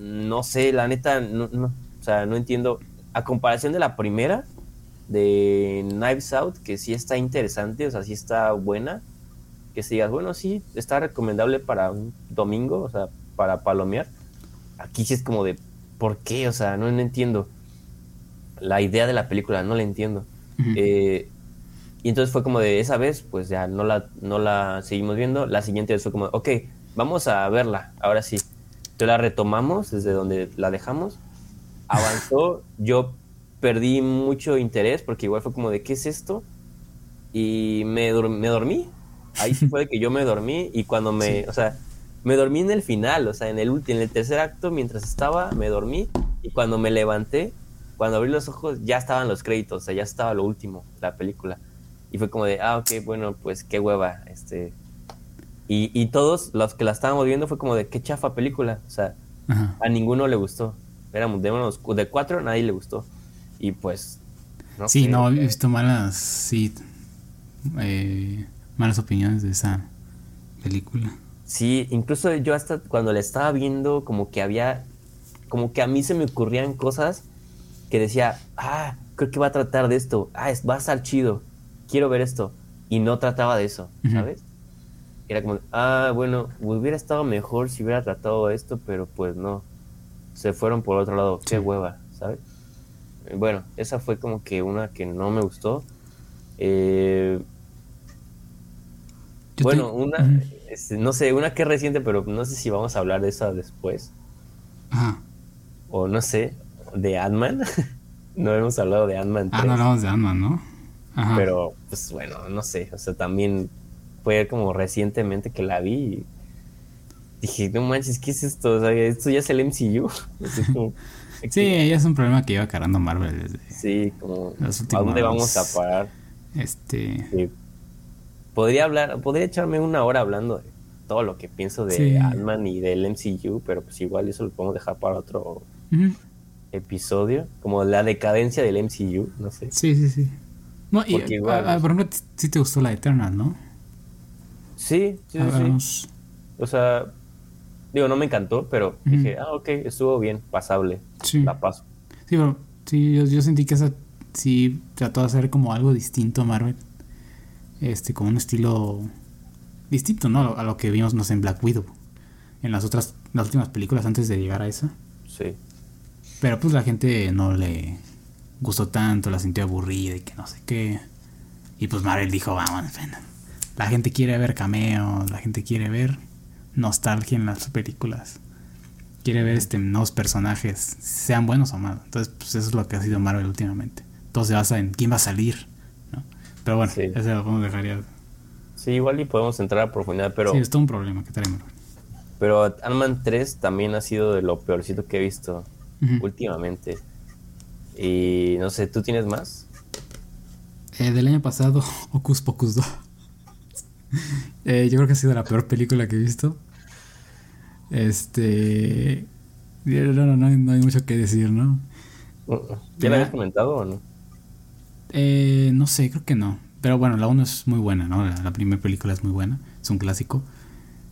no sé, la neta, no, no, o sea, no entiendo. A comparación de la primera, de Knives Out, que sí está interesante, o sea, sí está buena, que si digas, bueno, sí, está recomendable para un domingo, o sea, para palomear. Aquí sí es como de, ¿por qué? O sea, no, no entiendo. La idea de la película, no la entiendo. Eh, y entonces fue como de esa vez, pues ya no la, no la seguimos viendo. La siguiente vez fue como, ok, vamos a verla, ahora sí. Entonces la retomamos desde donde la dejamos. Avanzó, yo perdí mucho interés porque igual fue como de, ¿qué es esto? Y me, me dormí. Ahí sí fue de que yo me dormí y cuando me, o sea, me dormí en el final, o sea, en el, ulti- en el tercer acto, mientras estaba, me dormí y cuando me levanté, cuando abrí los ojos, ya estaban los créditos, o sea, ya estaba lo último, la película. Y fue como de, ah, ok, bueno, pues qué hueva, este... Y, y todos los que la estábamos viendo fue como de, qué chafa película, o sea, Ajá. a ninguno le gustó. Éramos de, unos- de cuatro, nadie le gustó. Y pues... No sí, sé, no, he visto malas, sí, eh, malas opiniones de esa película. Sí, incluso yo hasta cuando la estaba viendo, como que había, como que a mí se me ocurrían cosas que decía, ah, creo que va a tratar de esto, ah, es, va a estar chido, quiero ver esto. Y no trataba de eso. ¿sabes? Era como, ah, bueno, hubiera estado mejor si hubiera tratado esto, pero pues no. Se fueron por otro lado, qué Sí. hueva, ¿sabes? Eh, Bueno, esa fue como que una que no me gustó. Eh, bueno, te- una. No sé, una que es reciente, pero no sé si vamos a hablar de esa después. Ajá. O no sé, de Ant-Man. no hemos hablado de Ant-Man Ah, 3, no hablamos de Ant-Man, ¿no? Ajá. pero pues bueno, no sé, o sea, también fue como recientemente que la vi y dije, no manches, ¿qué es esto? O sea, esto ya es el MCU. Así como, Sí, ella es un problema que iba cargando Marvel desde Sí, como, ¿a dónde vamos a parar? este. Sí. Podría hablar, podría echarme una hora hablando de, todo lo que pienso de Sí. Ant-Man y del MCU, pero pues igual eso lo podemos dejar para otro episodio, como la decadencia del MCU, no sé. Sí, sí, sí. No, y, igual- ah, ah, por ejemplo, sí te gustó la Eternal, ¿no? Sí, sí, sí, sí. O sea, digo, no me encantó, pero dije, ah, ok, estuvo bien, pasable, Sí. la paso. Sí, pero sí, yo, yo sentí que esa sí trató de hacer como algo distinto a Marvel. Este, como un estilo distinto, ¿no? A lo, que vimos, sé, en Black Widow. En las otras, las últimas películas antes de llegar a esa. Sí. Pero pues la gente no le gustó tanto, la sintió aburrida y que no sé qué. Y pues Marvel dijo, vamos. La gente quiere ver cameos, la gente quiere ver nostalgia en las películas. Quiere ver este nuevos personajes, sean buenos o malos. Entonces, pues eso es lo que ha sido Marvel últimamente. Todo se basa en quién va a salir. Pero bueno, Sí. ese lo podemos dejar ya. Sí, igual y podemos entrar a profundidad, pero, Sí, es todo un problema que Marvel. pero Ant-Man 3 también ha sido de lo peorcito que he visto últimamente. Y no sé, ¿tú tienes más? Eh, del año pasado, Ocus Pocus 2. Eh, yo creo que ha sido la peor película que he visto. Este. No, no, no, no hay mucho que decir, ¿no? ¿Ya la habías comentado o no? Eh, no sé, creo que no. Pero bueno, la 1 es muy buena, ¿no? La, la primera película es muy buena. Es un clásico.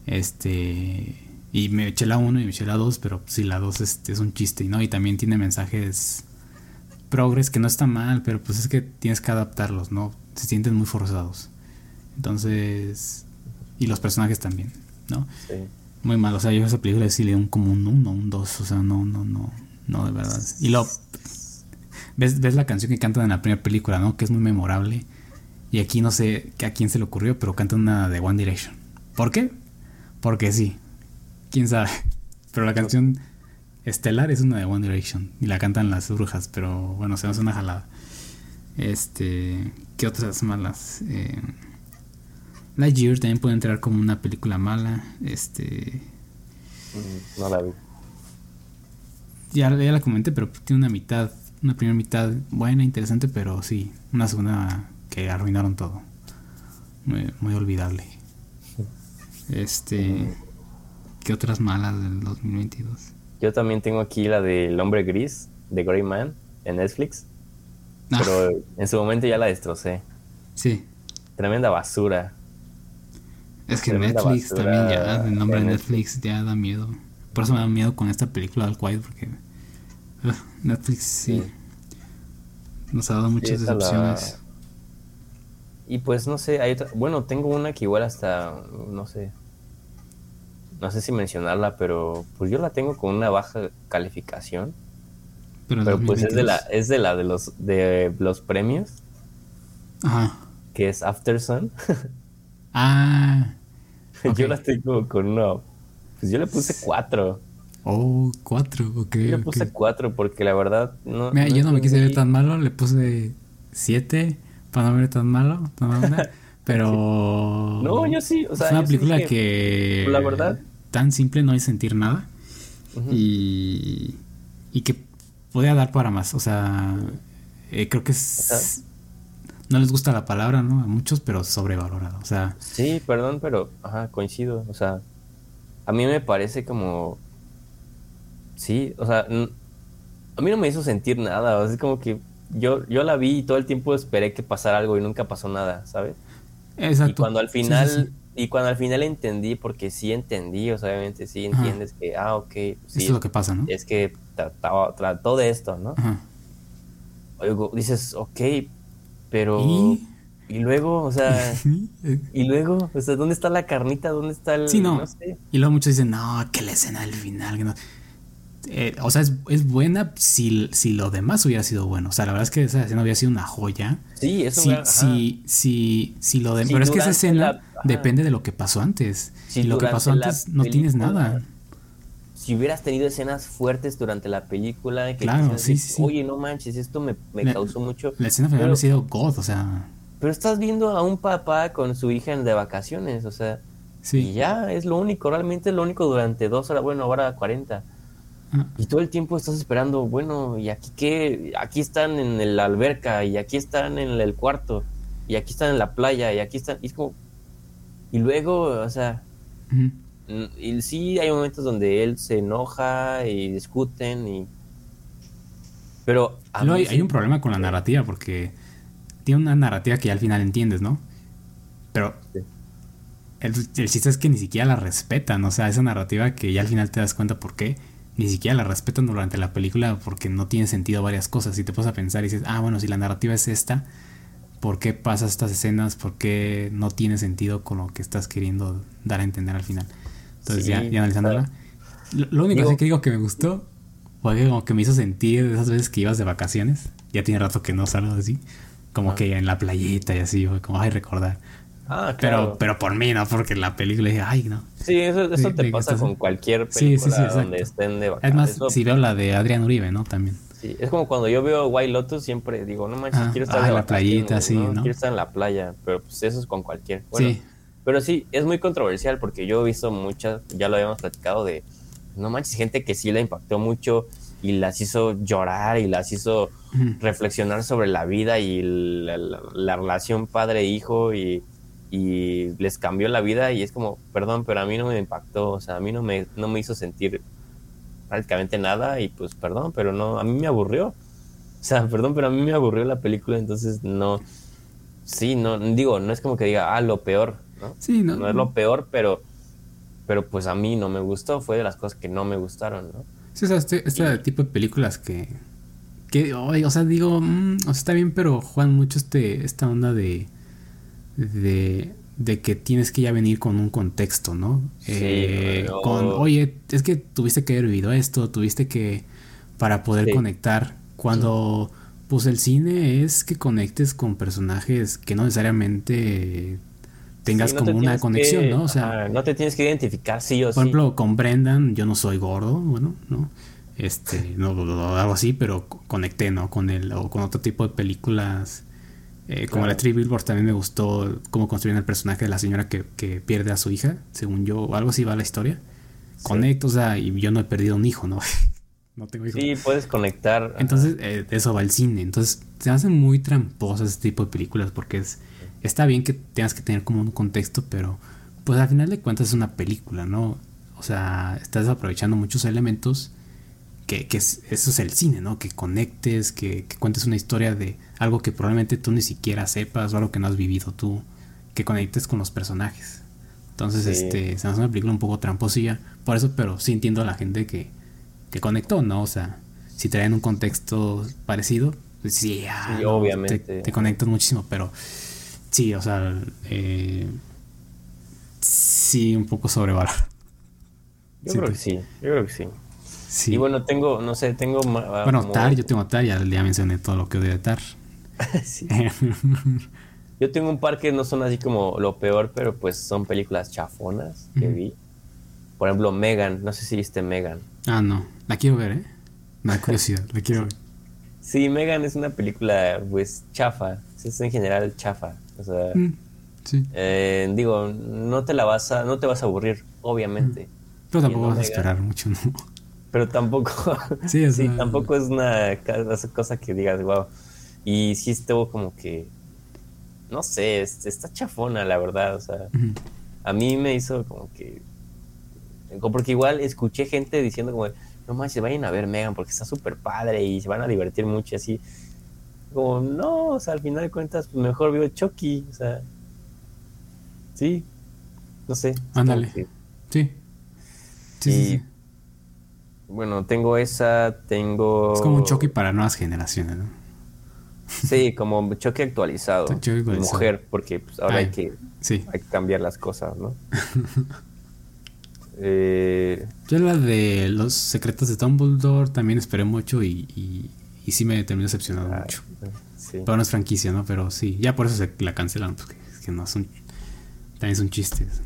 Este. Y me eché la 1 y me eché la 2, pero sí, la 2 es, es un chiste, ¿no? Y también tiene mensajes progres que no está mal, pero pues es que tienes que adaptarlos, ¿no? Se sienten muy forzados. Entonces. Y los personajes también, ¿no? Sí. Muy mal, o sea, yo a esa película sí le doy un, como un 1, un 2, o sea, no, no, no, no, de verdad. Y lo. Ves, ves la canción que cantan en la primera película, ¿no? Que es muy memorable. Y aquí no sé a quién se le ocurrió, pero cantan una de One Direction. ¿Por qué? Porque sí. ¿Quién sabe? Pero la canción estelar es una de One Direction. Y la cantan las brujas, pero bueno, se nos hace una jalada. Este. ¿Qué otras malas? Eh, Lightyear también puede entrar como una película mala. Este. Mm, No la vi. Ya, ya la comenté, pero tiene una mitad. Una primera mitad buena, interesante, pero sí. Una segunda que arruinaron todo. Muy, muy olvidable. Este. ¿Qué otras malas del 2022? Yo también tengo aquí la del hombre gris, de Grey Man, en Netflix. Ah, Pero en su momento ya la destrocé. sí. Tremenda basura. Es que Tremenda Netflix basura también ya, el nombre de Netflix ya da miedo. Por eso me da miedo con esta película del Quiet, porque Netflix sí, nos ha dado muchas la- decepciones. Y pues no sé, hay otra. Bueno, tengo una que igual hasta. No sé. No sé si mencionarla, pero pues yo la tengo con una baja calificación. Pero, Pero pues es de la, 2022. es de la de los de los premios, Ajá. que es After Sun. Ah. Yo la tengo con una. Pues yo le puse cuatro. Oh, cuatro, ok. Yo le puse cuatro porque la verdad no. Mira, yo no me quise ver tan malo, le puse siete para no ver tan malo, pero... No, yo sí, o sea, es una sí película dije, que... la verdad. Tan simple, no hay sentir nada. Y, y que podía dar para más. O sea, eh, creo que es... No les gusta la palabra, ¿no? A muchos, pero sobrevalorado. O sea, Sí, perdón, pero ajá, coincido. O sea, a mí me parece como. Sí, o sea, a mí no me hizo sentir nada. O sea, es como que yo, yo la vi y todo el tiempo esperé que pasara algo y nunca pasó nada, ¿sabes? exacto. Y cuando al Sí, sí, final. sí. Y cuando al final entendí, porque sí entendí, o sea, obviamente sí Ajá. entiendes que, ah, ok, sí, Esto es lo que pasa, ¿no? es que trató de esto, ¿no? Ajá. Oigo, dices, ok, pero. ¿Y? y luego, o sea. Y luego, o sea, ¿dónde está la carnita? ¿Dónde está el...? Sí, no. sé. Y luego muchos dicen, no, que la escena del final. que no". Eh, o sea, es, es buena si, si lo demás hubiera sido bueno. O sea, la verdad es que esa escena hubiera sido una joya. Sí, eso Si, si, si, si lo de, Si pero es que esa escena la- depende de lo que pasó antes. Si y lo que pasó antes no tienes nada. Si hubieras tenido escenas fuertes durante la película, que Claro, sí, decir, sí, oye, no manches, esto me, me La- causó mucho. La escena final ha sido God, o sea, Pero estás viendo a un papá con su hija en de vacaciones, o sea, y sí. ya es lo único, realmente es lo único durante dos horas, bueno, ahora 40. Y todo el tiempo estás esperando, bueno, ¿y aquí qué? Aquí están en la alberca, y aquí están en el cuarto, y aquí están en la playa, y aquí están. Y es como. Y luego, o sea, Y sí, hay momentos donde él se enoja y discuten y... Pero mí hay, hay un problema con la narrativa porque tiene una narrativa que ya al final entiendes, ¿no? Pero Sí. el, el chiste es que ni siquiera la respetan, o sea, esa narrativa que ya al final te das cuenta por qué, ni siquiera la respetan durante la película porque no tiene sentido varias cosas. Y te pones a pensar y dices, ah, bueno, si la narrativa es esta, ¿por qué pasa estas escenas? ¿Por qué no tiene sentido con lo que estás queriendo dar a entender al final? Entonces, Sí, ya, ya analizándola. Lo, lo único Digo- que digo que me gustó fue que como que me hizo sentir de esas veces que ibas de vacaciones. Ya tiene rato que no salgo así. Como Ah. que en la playita y así, como, ay, recordar. Ah, Pero, claro. pero por mí, no, porque en la película dije, ay, no. Sí, eso, eso Sí, te pasa estás- con cualquier película sí, sí, exacto. donde estén de Es vacaciones. más, Eso- si veo la de Adrián Uribe, ¿no? También. sí, es como cuando yo veo White Lotus, siempre digo, no manches, Ah, quiero estar ah, de la playita, sí, ¿no? Quiero estar en la playa, pero pues eso es con cualquier. Bueno, Sí. Pero sí, es muy controversial porque yo he visto muchas, ya lo habíamos platicado, de, no manches, gente que sí la impactó mucho y las hizo llorar y las hizo reflexionar sobre la vida y la, la- la relación padre-hijo y, y les cambió la vida y es como, perdón, pero a mí no me impactó, o sea, a mí no me, no me hizo sentir prácticamente nada y pues perdón, pero no, a mí me aburrió. O sea, perdón, pero a mí me aburrió la película, entonces no, sí, no, digo, no es como que diga, ah, lo peor, ¿no? Sí, no. No es lo peor, pero, pero pues a mí no me gustó, fue de las cosas que no me gustaron, ¿no? Sí, o sea, este, este tipo de películas que. que ay, o sea, digo, mm, o sea, está bien, pero juegan mucho este, esta onda de. De. de que tienes que ya venir con un contexto, ¿no? Sí, Eh. Con, oye, es que tuviste que haber vivido esto, tuviste que. para poder Sí. conectar. Cuando. Pues el cine es que conectes con personajes que no necesariamente tengas Sí, no te como una conexión, que- ¿no? O sea, ajá, no te tienes que identificar sí o por sí. ejemplo, con Brendan, yo no soy gordo, bueno, ¿no? Este, no, no, algo así, pero co- conecté, ¿no? Con él, o con otro tipo de películas. Eh, como Claro. la Three Billboards también me gustó cómo construyen el personaje de la señora que, que pierde a su hija, según yo, o algo así va la historia. Conecto, o sea, y yo no he perdido un hijo, ¿no? no tengo hijos. Sí, puedes conectar. Entonces, eh, eso va el cine. Entonces, se hacen muy tramposas este tipo de películas porque es está bien que tengas que tener como un contexto, pero pues al final de cuentas es una película, ¿no? O sea, estás aprovechando muchos elementos que, que es- eso es el cine, ¿no? Que conectes, que, que cuentes una historia de algo que probablemente tú ni siquiera sepas o algo que no has vivido tú, que conectes con los personajes. Entonces, Sí. este, se hace una película un poco tramposilla, por eso, pero sí entiendo a la gente que, que conectó, ¿no? O sea, si traen un contexto parecido, pues sí, ah, Sí, no, obviamente. Te, te conectas muchísimo, pero sí, o sea, eh, sí, un poco sobrevalorado. Yo Sí, creo te- que sí, yo creo que sí. Sí. Y bueno, tengo, no sé, tengo... ma- bueno, como- Tar, yo tengo Tar, ya, ya mencioné todo lo que odio de Tar. Sí. Yo tengo un par que no son así como lo peor, pero pues son películas chafonas que vi. Por ejemplo, Megan, no sé si viste Megan. ah, no, la quiero ver, ¿eh? Me da curiosidad, la quiero ver. Sí, Megan es una película pues chafa, es en general chafa. O sea, Mm, sí, eh, digo, no te la vas a, no te vas a aburrir, obviamente. pero tampoco vas a esperar mucho, ¿no? Pero tampoco, Sí, o sí, tampoco es una cosa que digas, wow. Y sí estuvo como que, no sé, es- está chafona, la verdad. O sea, a mí me hizo como que, porque igual escuché gente diciendo como, no manches, vayan a ver Megan porque está súper padre y se van a divertir mucho y así. Como, no, o sea, al final de cuentas, pues mejor veo Chucky, o sea, sí, no sé. Ándale. Sí. Sí, sí, Y- sí. bueno, tengo esa, tengo... Es como un choque para nuevas generaciones, ¿no? Sí, como choque actualizado. Choque actualizado. Mujer, porque pues, ahora Ay. hay que, Sí. hay que cambiar las cosas, ¿no? eh, Yo la de los secretos de Dumbledore también esperé mucho y, y, y sí me terminó decepcionando ah, mucho. sí. Pero no es franquicia, ¿no? Pero sí, ya por eso se la cancelaron, porque es que no es un... También son chistes.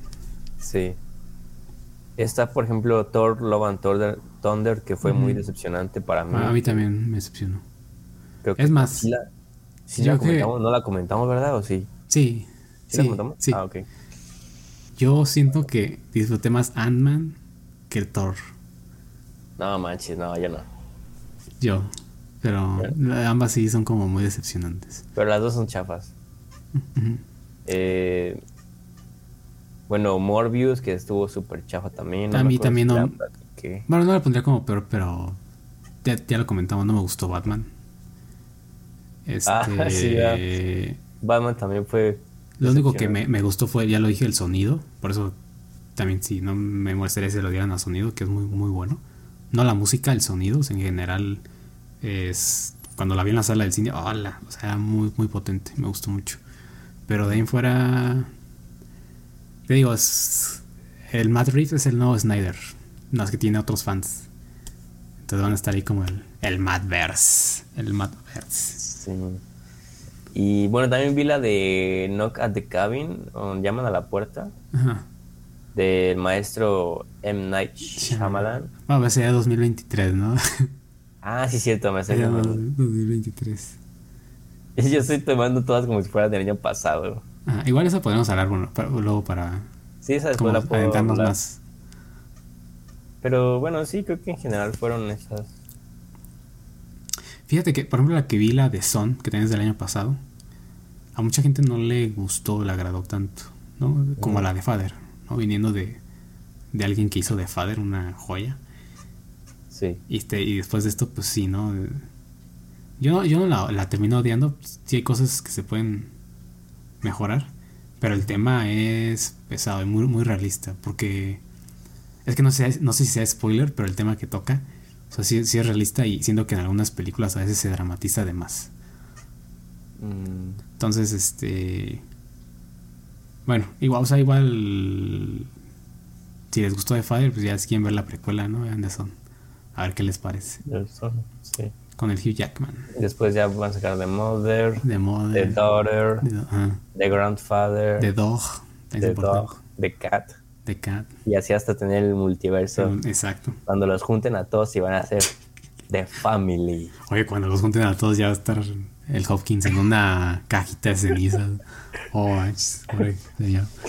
sí. Está, por ejemplo, Thor, Love and Thunder, que fue muy decepcionante para mí. A mí también me decepcionó. Creo que es más, sí la, que- comentamos, ¿no la comentamos, verdad? ¿O sí? Sí. ¿Sí, la comentamos? sí. Ah, ok. Yo siento que disfruté más Ant-Man que Thor. No manches, no, yo no. Yo. Pero ambas sí son como muy decepcionantes. Pero las dos son chafas. Eh, Bueno, Morbius, que estuvo súper chafa también. A mí también si no-. Bueno, no la pondría como peor, pero ya, ya lo comentamos, no me gustó Batman. Este, Ah, sí, ya. Batman también fue. Lo único que me, me gustó fue, ya lo dije, el sonido. Por eso también sí, no me molestaría si lo dieran a sonido, que es muy, muy bueno. No la música, el sonido, o sea, en general es... Cuando la vi en la sala del cine, ¡hola! O sea, muy, muy potente, me gustó mucho. Pero de ahí en fuera... Te digo, es, el Matt Reeves es el nuevo Snyder. No es que tiene otros fans. Entonces van a estar ahí como el, el Mattverse. El Mattverse. Sí. Y bueno, también vi la de Knock at the Cabin, o Llaman a la puerta, Ajá. del maestro M. Night Shyamalan. Bueno, pues sería 2023, ¿no? Ah, sí, cierto, me llamando. 2023. Yo estoy tomando todas como si fueran del año pasado. Ajá, igual eso podemos hablar bueno, para- luego para Sí, esa después la puedo más. Pero bueno, sí, creo que en general fueron esas. Fíjate que, por ejemplo, la que vi, la de Son, que tenés del año pasado, a mucha gente no le gustó, le agradó tanto, ¿no? Como la de Father, ¿no? Viniendo de, de alguien que hizo de Father una joya. Sí. Y, este, y después de esto, pues sí, ¿no? Yo no, yo no la, la termino odiando. Sí hay cosas que se pueden mejorar. Pero el tema es pesado y muy, muy realista. Porque es que no sé, no sé si sea spoiler, pero el tema que toca, o sea, sí, sí es realista y siento que en algunas películas a veces se dramatiza de más. Mm, Entonces, este. Bueno, igual, o sea, igual. Si les gustó de Father, pues ya es quien ver la precuela, ¿no? Vean de Son. A ver qué les parece. eso, sí. Con el Hugh Jackman. Después ya van a sacar The Mother, De moda. The Daughter, ajá. The Grandfather, The Dog. The. Dog, The Cat. Y así hasta tener el multiverso. Exacto. Cuando los junten a todos y van a ser The Family. Oye, cuando los junten a todos ya va a estar el Hopkins en una cajita de cenizas. Oh.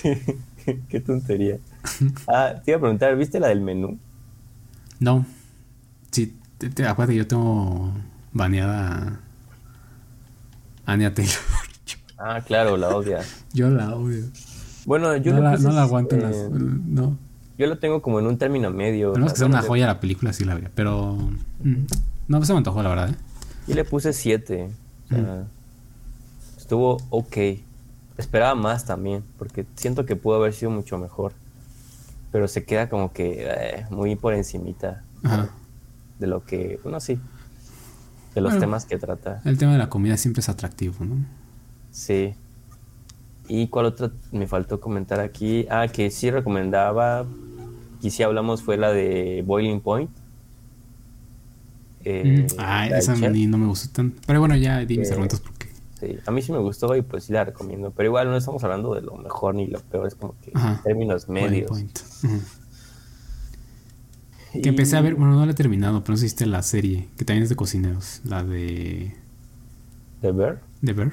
Qué tontería. Ah, te iba a preguntar, ¿viste la del menú? No. Sí, te, te- acuérdate que yo tengo baneada a Anya Taylor. Ah, claro, la odia. Yo la odio. Bueno, yo no, la, puse, no la aguanto eh, las. No. Yo lo tengo como en un término medio. O que sea, una joya la película, sí la vería. Pero. mm, No, se me antojó, la verdad. ¿eh? Yo le puse 7. O sea, estuvo ok. Esperaba más también, porque siento que pudo haber sido mucho mejor. Pero se queda como que eh, muy por encimita Ajá. de lo que, bueno, sí, de los Bueno. temas que trata. El tema de la comida siempre es atractivo, ¿no? Sí. ¿Y cuál otra me faltó comentar aquí? Ah, que sí recomendaba, sí hablamos, fue la de Boiling Point. Eh, Ah, esa chef. ni no me gustó tanto. Pero bueno, ya di mis Eh, argumentos porque. Sí, a mí sí me gustó y pues sí la recomiendo. Pero igual no estamos hablando de lo mejor ni lo peor, es como que Ajá. términos medios. Y- Que empecé a ver, bueno, no la he terminado, pero no viste la serie, que también es de cocineros, la de. ¿De ver? ¿De ver?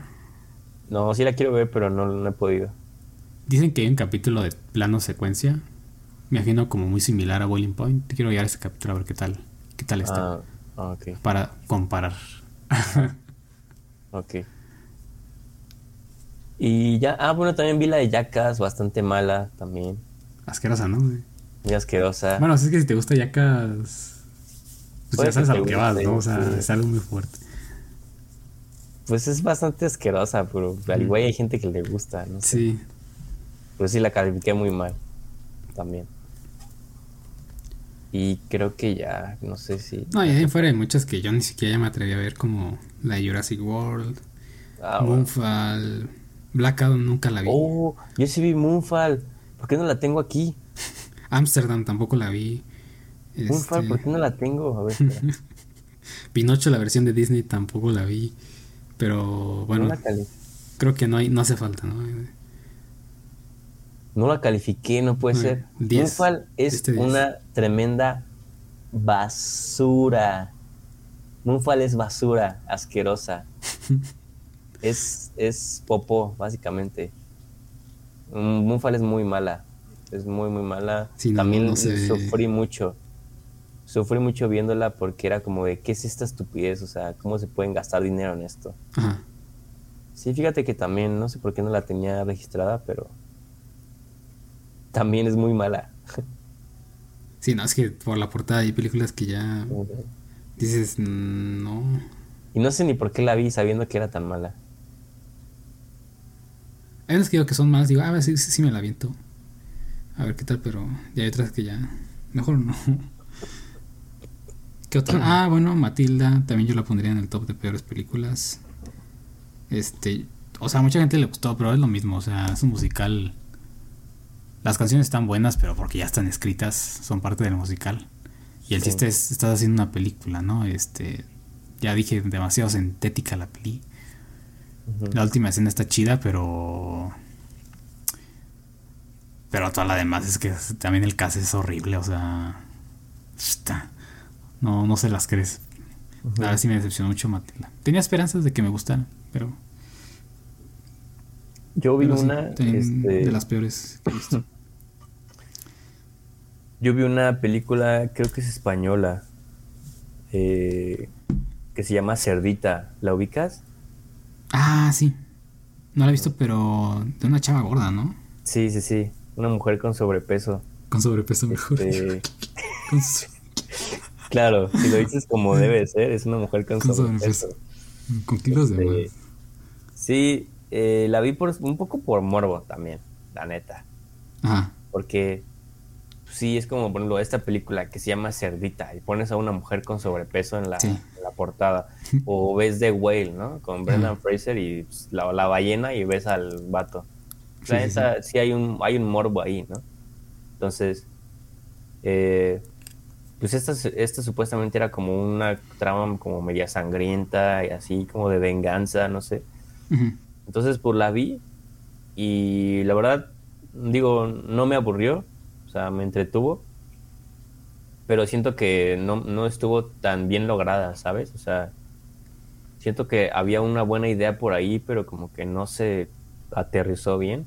No, sí la quiero ver, pero no, no he podido. Dicen que hay un capítulo de plano secuencia. Me imagino como muy similar a Boiling Point. Quiero llegar a ese capítulo a ver qué tal. ¿Qué tal está? Ah, ah, ok, Para comparar. ok. Y ya, ah, bueno, también vi la de Jackass, bastante mala también. Asquerosa, ¿no? güey? Muy asquerosa. Bueno, es que si te gusta Yacas. Pues Puede ya sabes a lo que vas, ¿no? O sea, sí. es algo muy fuerte. Pues es bastante asquerosa, pero al igual hay gente que le gusta, no sé. Sí. Pero sí la califiqué muy mal también. Y creo que ya, no sé si... No, y ahí fuera hay muchas que yo ni siquiera ya me atreví a ver, como la de Jurassic World, Ah, bueno. Moonfall, Black Adam nunca la vi. Oh, yo sí vi Moonfall. ¿Por qué no la tengo aquí? Amsterdam tampoco la vi. Moonfall, Este, ¿por qué no la tengo? A ver. Pinocho, la versión de Disney, tampoco la vi. Pero bueno, no, creo que no hay, no hace falta, ¿no? no la califiqué, no puede Mm, ser. 10. Moonfall es Este 10. una tremenda basura. Moonfall es basura, asquerosa. es, es popó, básicamente. Mm, Moonfall es muy mala. Es muy, muy mala. Sí, no, También no sufrí mucho. Sufrí mucho viéndola porque era como de, ¿qué es esta estupidez? O sea, ¿cómo se pueden gastar dinero en esto? Ajá. Sí, fíjate que también, no sé por qué no la tenía registrada, pero también es muy mala. Sí, no, es que por la portada hay películas que ya dices, "Mm, no. Y no sé ni por qué la vi sabiendo que era tan mala. Hay unas que digo que son malas, digo, ah, sí, sí, sí me la aviento. A ver qué tal, pero ya hay otras que ya. Mejor no. ¿Qué otra? Ah, bueno, Matilda, también yo la pondría en el top de peores películas. Este, o sea, a mucha gente le gustó, pero es lo mismo, o sea, es un musical. Las canciones están buenas, pero porque ya están escritas, son parte del musical. Y el Sí. chiste es, estás haciendo una película, ¿no? Este, ya dije, demasiado sintética la peli. La última escena está chida, pero. Pero toda la demás es que también el cast es horrible, o sea. Está. No, no se las crees. La verdad sí me decepcionó mucho Matilda. Tenía esperanzas de que me gustara, pero. Yo vi pero una. este, de las peores que he visto. Yo vi una película, creo que es española, eh, que se llama Cerdita. ¿La ubicas? Ah, sí. No la he visto, pero de una chava gorda, ¿no? Sí, sí, sí. Una mujer con sobrepeso. Con sobrepeso mejor. Este, Con claro, si lo dices como debe ser, es una mujer con, Con sobrepeso. con kilos de Este, más. Sí, eh, la vi por, un poco por morbo también, la neta. Ajá. Porque sí, es como, por ejemplo, esta película que se llama Cerdita y pones a una mujer con sobrepeso en la, Sí. en la portada. O ves The Whale, ¿no? Con Brendan. Fraser y pues, la, la ballena y ves al vato. Sí, La sí, neta, sí, hay, un, hay un morbo ahí, ¿no? Entonces, eh, pues esta, esta supuestamente era como una trama como media sangrienta y así como de venganza, no sé. Entonces, pues la vi y la verdad, digo, no me aburrió, o sea, me entretuvo, pero siento que no, no estuvo tan bien lograda, ¿sabes? O sea, siento que había una buena idea por ahí, pero como que no se aterrizó bien.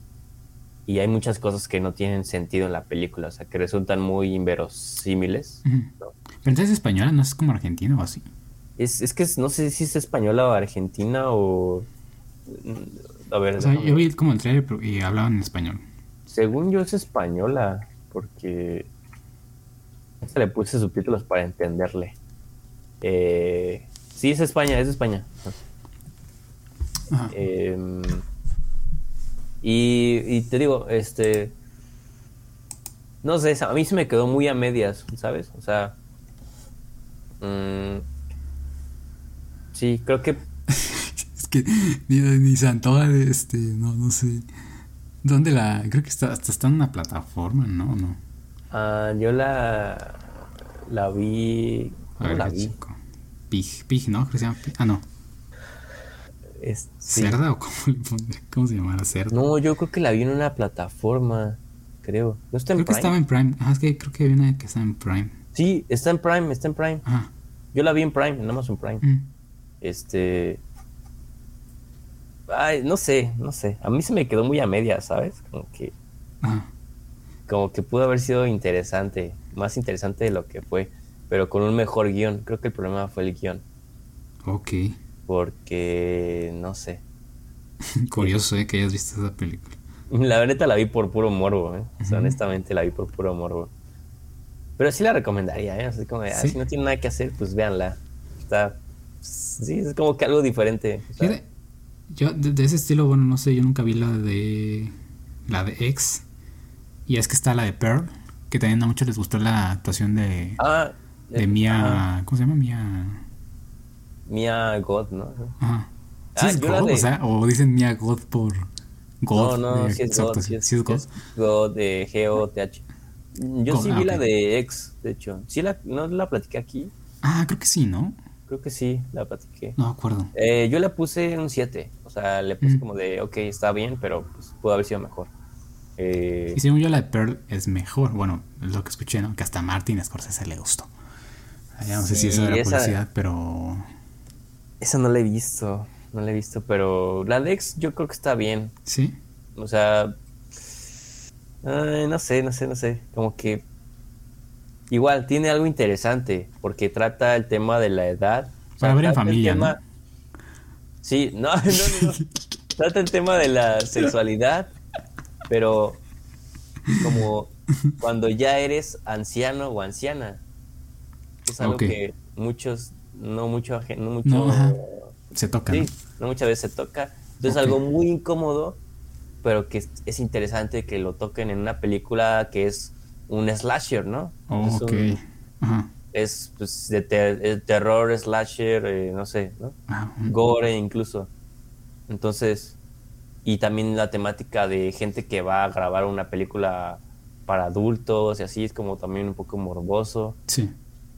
Y hay muchas cosas que no tienen sentido en la película, o sea, que resultan muy inverosímiles. Pero entonces es española, no es como argentina o así. Es, es que es- no sé si es española o argentina o... A ver, O sea, déjame- yo vi como el y hablaban en español. Según yo es española, porque se le puse subtítulos para entenderle. Eh, sí, es España, es España. Ajá. Eh, y, y te digo, este, no sé, a mí se me quedó muy a medias, ¿sabes? O sea, mm, sí, creo que Es que ni, ni se antoja de este, no, no sé. ¿Dónde la.? Creo que está, hasta está en una plataforma, ¿no? No. ah, yo la, la vi, A ¿cómo ver, la vi? chico. Pig, Pig, ¿no? Creo que se llama Pig. Ah, no. Es- sí. ¿Cerda o cómo le pondré? ¿Cómo se llamará? ¿Cerda? No, yo creo que la vi en una plataforma, creo. ¿No está en creo que estaba en Prime. Ajá, es que creo que había una que estaba en Prime. Sí, está en Prime, está en Prime. Ajá. Yo la vi en Prime, en Amazon Prime. Mm. Este... Ay, no sé, no sé. A mí se me quedó muy a media, ¿sabes? Como que, Ajá. como que pudo haber sido interesante, más interesante de lo que fue, pero con un mejor guion. Creo que el problema fue el guion, Ok. Porque, no sé. Curioso, ¿eh? Que hayas visto esa película. La neta la vi por puro morbo, ¿eh? O sea, honestamente la vi por puro morbo. Pero sí la recomendaría, ¿eh? Así como ah, ¿Sí? si no tiene nada que hacer, pues véanla. Está... Sí, es como que algo diferente. o yo de, de ese estilo, bueno, no sé, yo nunca vi la de. La de X. Y es que está la de Pearl, que también a muchos les gustó la actuación de. ah, de eh, Mia. ¿Cómo se llama? Mia. Mia God, ¿no? Ajá. ¿Sí Ah, es yo la God? de- O sea, o dicen Mia God por. God. no, no, de sí es God. Sí es, ¿Sí es God? es God de G-O-T-H. Yo God, sí ah, vi la de X, de hecho. Sí, la, no la platiqué aquí. Ah, creo que sí, ¿no? Creo que sí, la platiqué. No me acuerdo. Eh, yo le puse un 7. O sea, le puse Mm. como de, ok, está bien, pero pues, pudo haber sido mejor. Eh, Y según yo, la de Pearl es mejor. Bueno, es lo que escuché, ¿no? Que hasta a Martin Scorsese le gustó. Ya no sé si Sí, eso era esa- publicidad, pero. Esa no la he visto, no la he visto, pero la de X yo creo que está bien. Sí. O sea, ay, no sé, no sé, no sé. Como que igual tiene algo interesante porque trata el tema de la edad. O sea, Para ver en familia, tema- ¿no? Sí, no, no, no, trata el tema de la sexualidad, pero como cuando ya eres anciano o anciana. Es algo que muchos, no mucho, no mucho, No, ajá. Se toca. sí, ¿no? no muchas veces se toca. Entonces algo muy incómodo, pero que es, es interesante que lo toquen en una película que es un slasher, ¿no? Oh, es, un- ok. Ajá. es, pues, de ter- terror, slasher, eh, no sé, ¿no? Ah, gore incluso. Entonces, y también la temática de gente que va a grabar una película para adultos y así es como también un poco morboso. Sí.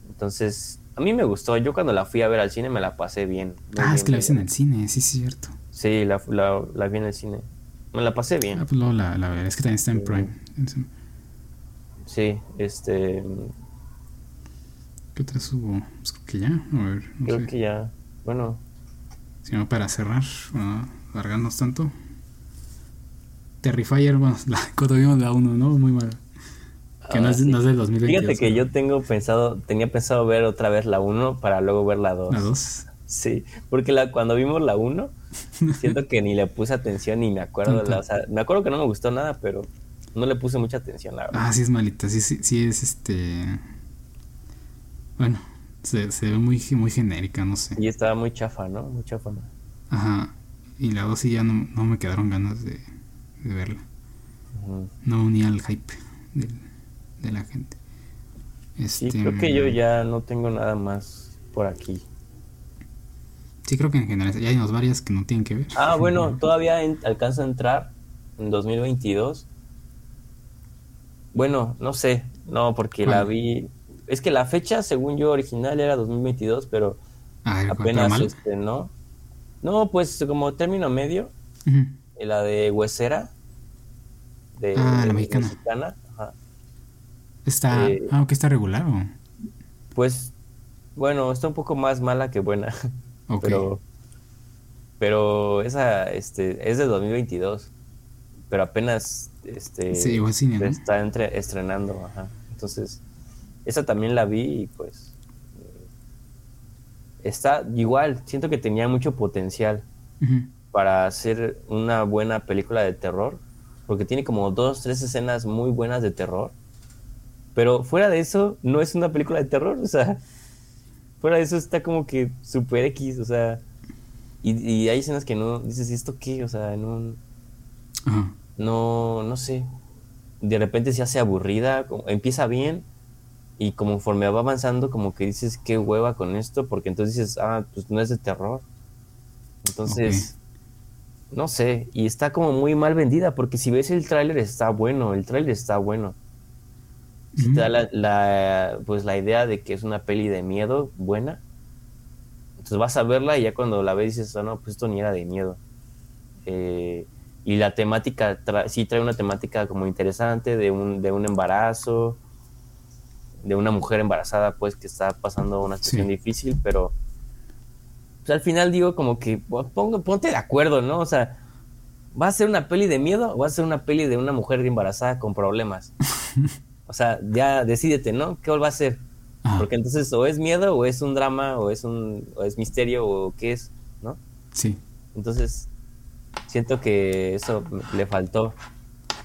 Entonces, a mí me gustó. Yo cuando la fui a ver al cine me la pasé bien. Ah, bien, es que la viste en el cine, sí, es cierto. Sí, la, la, la vi en el cine. Me la pasé bien. Ah, pues luego la, la veré. Es que también está en Sí. Prime. Sí, este. ¿Qué otra subo? Pues creo que ya. A ver, no Creo sé. que ya. Bueno, Si no, para cerrar, para no alargarnos tanto. Terrifier, bueno, la, cuando vimos la 1, ¿no? Muy mala. Que no, es, sí. no es del 2022. fíjate que ¿no? yo tengo pensado, tenía pensado ver otra vez la 1 para luego ver la 2. La 2. Sí, porque la, cuando vimos la 1, siento que ni le puse atención ni me acuerdo. de la- o sea, me acuerdo que no me gustó nada, pero no le puse mucha atención, la verdad. Ah, sí es malita. Sí, sí, sí es este. Bueno, se, se ve muy, muy genérica, no sé. Y estaba muy chafa, ¿no? Muy chafa. ¿no? Ajá. Y la 2 sí ya no, no me quedaron ganas de, de verla. No unía al hype del- de la gente. Sí, Este, creo que yo ya no tengo nada más por aquí. Sí, creo que en general ya hay unas varias que no tienen que ver. Ah, bueno, todavía en- alcanza a entrar en 2022. Bueno, no sé, no, porque la vi. Es que la fecha, según yo, original era 2022, pero Ah, apenas este, ¿no? No, pues como término medio, eh, la de Huesera. De, Ah, la mexicana. Está. Eh, ah, ok, está regular o. Pues, bueno, está un poco más mala que buena. Ok. Pero, pero esa este, es de 2022. Pero apenas este, Sí, igual cine, está entre- estrenando. Ajá. Entonces, esa también la vi y pues. eh, Está igual, siento que tenía mucho potencial para hacer una buena película de terror. Porque tiene como dos, tres escenas muy buenas de terror. Pero fuera de eso, no es una película de terror. O sea, fuera de eso está como que super X. O sea, y, y hay escenas que no dices, ¿y esto qué? O sea, no, Ajá. no, no sé. De repente se hace aburrida, como- empieza bien. Y conforme va avanzando, como que dices, qué hueva con esto. Porque entonces dices, ah, pues no es de terror. Entonces, no sé, y está como muy mal vendida, porque si ves el tráiler está bueno, el tráiler está bueno. Si te da la, la- pues la idea de que es una peli de miedo buena, entonces vas a verla y ya cuando la ves dices, ah, no, pues esto ni era de miedo. Eh, y la temática, tra- sí trae una temática como interesante de un, de un embarazo, de una mujer embarazada, pues que está pasando una situación Sí. difícil, pero pues, al final digo como que pues, pongo- ponte de acuerdo, ¿no? O sea, ¿va a ser una peli de miedo o va a ser una peli de una mujer embarazada con problemas? o sea, ya decídete, ¿no? ¿Qué va a ser? Ajá. Porque entonces o es miedo o es un drama o es un o es misterio o qué es, ¿no? Sí. Entonces siento que eso le faltó.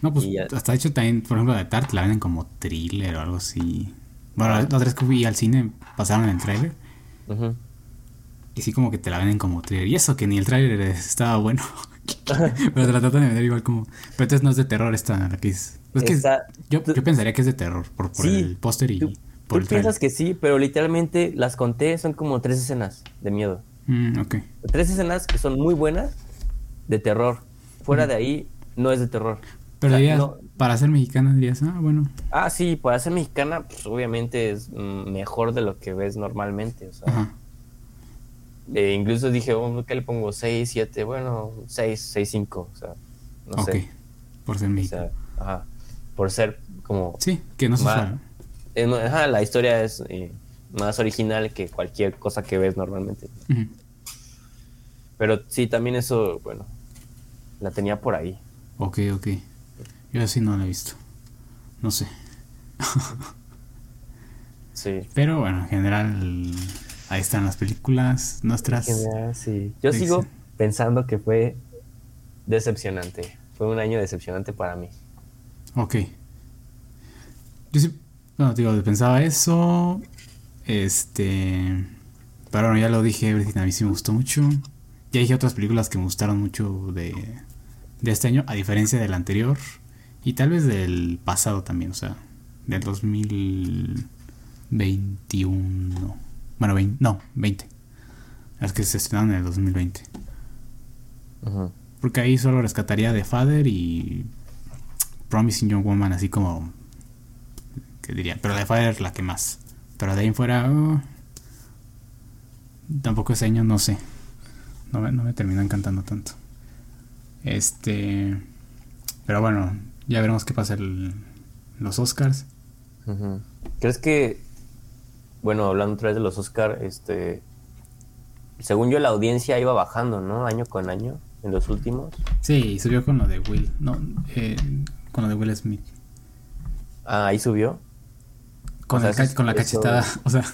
No, pues hasta hecho también, por ejemplo, de Tart la venden como thriller o algo así. Bueno, la otra vez que fui al cine pasaron el tráiler Ujú. y sí como que te la venden como thriller. Y eso que ni el tráiler estaba bueno. pero te la tratan de vender igual como... Pero entonces no es de terror esta la que es... Es que yo, yo pensaría que es de terror por, por Sí, el póster y Tú, por tú el piensas que sí, pero literalmente las conté, son como tres escenas de miedo. Mm, ok. Tres escenas que son muy buenas de terror. Fuera de ahí, no es de terror. Pero O sea, dirías, no- para ser mexicana dirías, ah, bueno. Ah, sí, para ser mexicana, pues obviamente es mm, mejor de lo que ves normalmente. O sea, Ajá. Eh, incluso dije, oh, ¿qué le pongo? 6, 7, bueno, 6, 6, 5. O sea, no ok. sé. Por ser O mexicana. sea, ajá. Por ser como. Sí, que no se usual. eh, ajá, la historia es eh, más original que cualquier cosa que ves normalmente. Pero sí, también eso, bueno, la tenía por ahí. Ok, ok. Yo así no la he visto. No sé. Sí. Pero bueno, en general, ahí están las películas nuestras. Genial, sí. Yo Sí, sigo sí. pensando que fue decepcionante. Fue un año decepcionante para mí. Ok. Yo sí, bueno, digo, pensaba eso. Este. Pero bueno, ya lo dije, Everything a mí sí me gustó mucho. Ya dije otras películas que me gustaron mucho de, de este año, a diferencia del anterior. Y tal vez del pasado también, o sea, del 2021. Bueno, 20, no, 20. Las que se estrenaron en el 2020. Ujú. Porque ahí solo rescataría The Father y Promising Young Woman, así como. ¿Qué diría? Pero The Father es la que más. Pero de ahí en fuera. oh, tampoco ese año, no sé. No me, no me terminó encantando tanto. Este. Pero bueno, ya veremos qué pasa en los Oscars. ¿Crees que, bueno, hablando otra vez de los Oscar, este, según yo la audiencia iba bajando, ¿no? Año con año, en los últimos. Sí, subió con lo de Will. No, eh, con lo de Will Smith. Ah, ahí subió. Con, O sea, el con la eso- cachetada. O sea,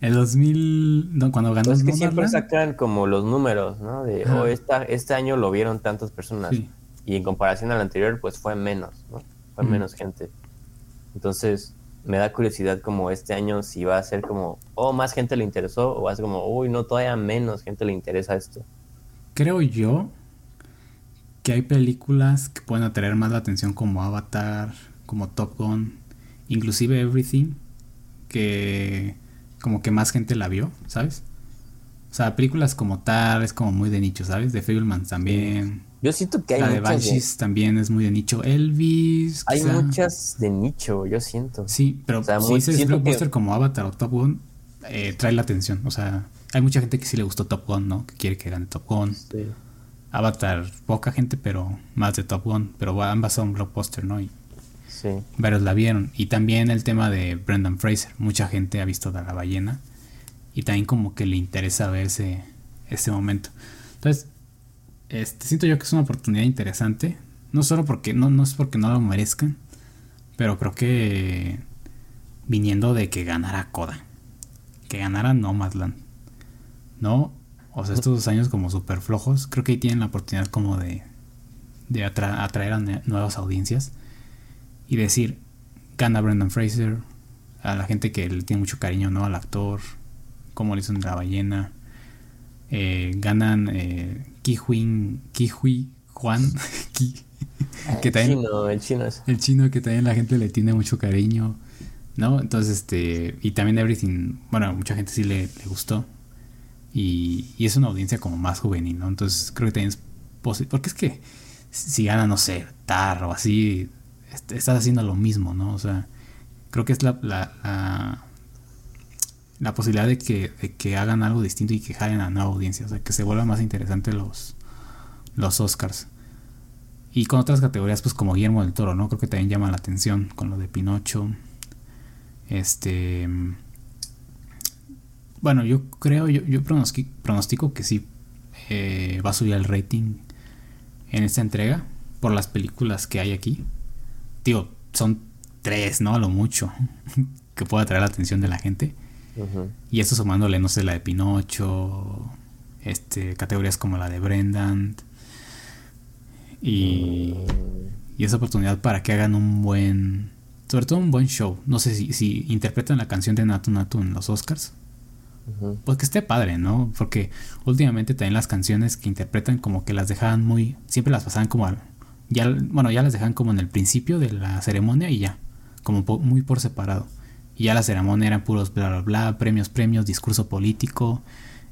el 2000. No, cuando ganó Pues es que siempre sacan como los números, ¿no? De, Ajá. oh, esta, este año lo vieron tantas personas. Sí. Y en comparación al anterior, pues fue menos, ¿no? Fue menos gente. Entonces, me da curiosidad como este año si va a ser como, oh, más gente le interesó, o va a ser como, uy, no, todavía menos gente le interesa esto. Creo yo que hay películas que pueden atraer más la atención como Avatar, como Top Gun, inclusive Everything, que como que más gente la vio, ¿sabes? O sea, películas como tal es como muy de nicho, ¿sabes? De Fablemans también. Yo siento que hay la de muchas de, Banshees también es muy de nicho. Elvis. hay quizá. muchas de nicho, yo siento. Sí, pero O sea, si muy- dices que- blockbuster como Avatar o Top Gun, eh, trae la atención. O sea, hay mucha gente que sí le gustó Top Gun, ¿no? Que quiere que gane Top Gun. Sí. Avatar, poca gente, pero más de Top Gun. Pero ambas son blockbuster, ¿no? Y Sí. varios la vieron. Y también el tema de Brendan Fraser. Mucha gente ha visto de la ballena. Y también como que le interesa ver ese, ese momento. Entonces, este, siento yo que es una oportunidad interesante. No solo porque, no, no es porque no lo merezcan. Pero creo que viniendo de que ganara Coda. Que ganara Nomadland. ¿No? O sea, estos dos años como súper flojos. Creo que ahí tienen la oportunidad como de, de atra- atraer a nuevas audiencias. Y decir, gana Brendan Fraser. A la gente que le tiene mucho cariño, ¿no? Al actor. Como le hizo en La Ballena. Eh, ganan eh, Kihui, Kihui Juan. Ki- que el también, chino, el chino es. el chino que también la gente le tiene mucho cariño, ¿no? Entonces, este, y también Everything, bueno, mucha gente sí le, le gustó. Y, y es una audiencia como más juvenil, ¿no? Entonces creo que también es posible, porque es que si gana, no sé, Tar o así, est- estás haciendo lo mismo, ¿no? O sea, creo que es la, la, la, la posibilidad de que, de que hagan algo distinto y que jalen a nueva audiencia, o sea, que se vuelvan más interesantes los, los Oscars. Y con otras categorías, pues como Guillermo del Toro, ¿no? Creo que también llama la atención con lo de Pinocho. Este. Bueno, yo creo, yo, yo pronosti- pronostico que sí eh, va a subir el rating en esta entrega por las películas que hay aquí. Digo, son tres, ¿no? A lo mucho que pueda atraer la atención de la gente. Y esto sumándole, no sé, la de Pinocho, este, categorías como la de Brendan. Y, y esa oportunidad para que hagan un buen, sobre todo un buen show. No sé si, si interpretan la canción de Natu Natu en los Oscars. Pues que esté padre, ¿no? Porque últimamente también las canciones que interpretan como que las dejaban muy, siempre las pasaban como al, ya, bueno, ya las dejaban como en el principio de la ceremonia y ya, como po- muy por separado. Y ya la ceremonia eran puros bla bla bla, premios, premios, discurso político,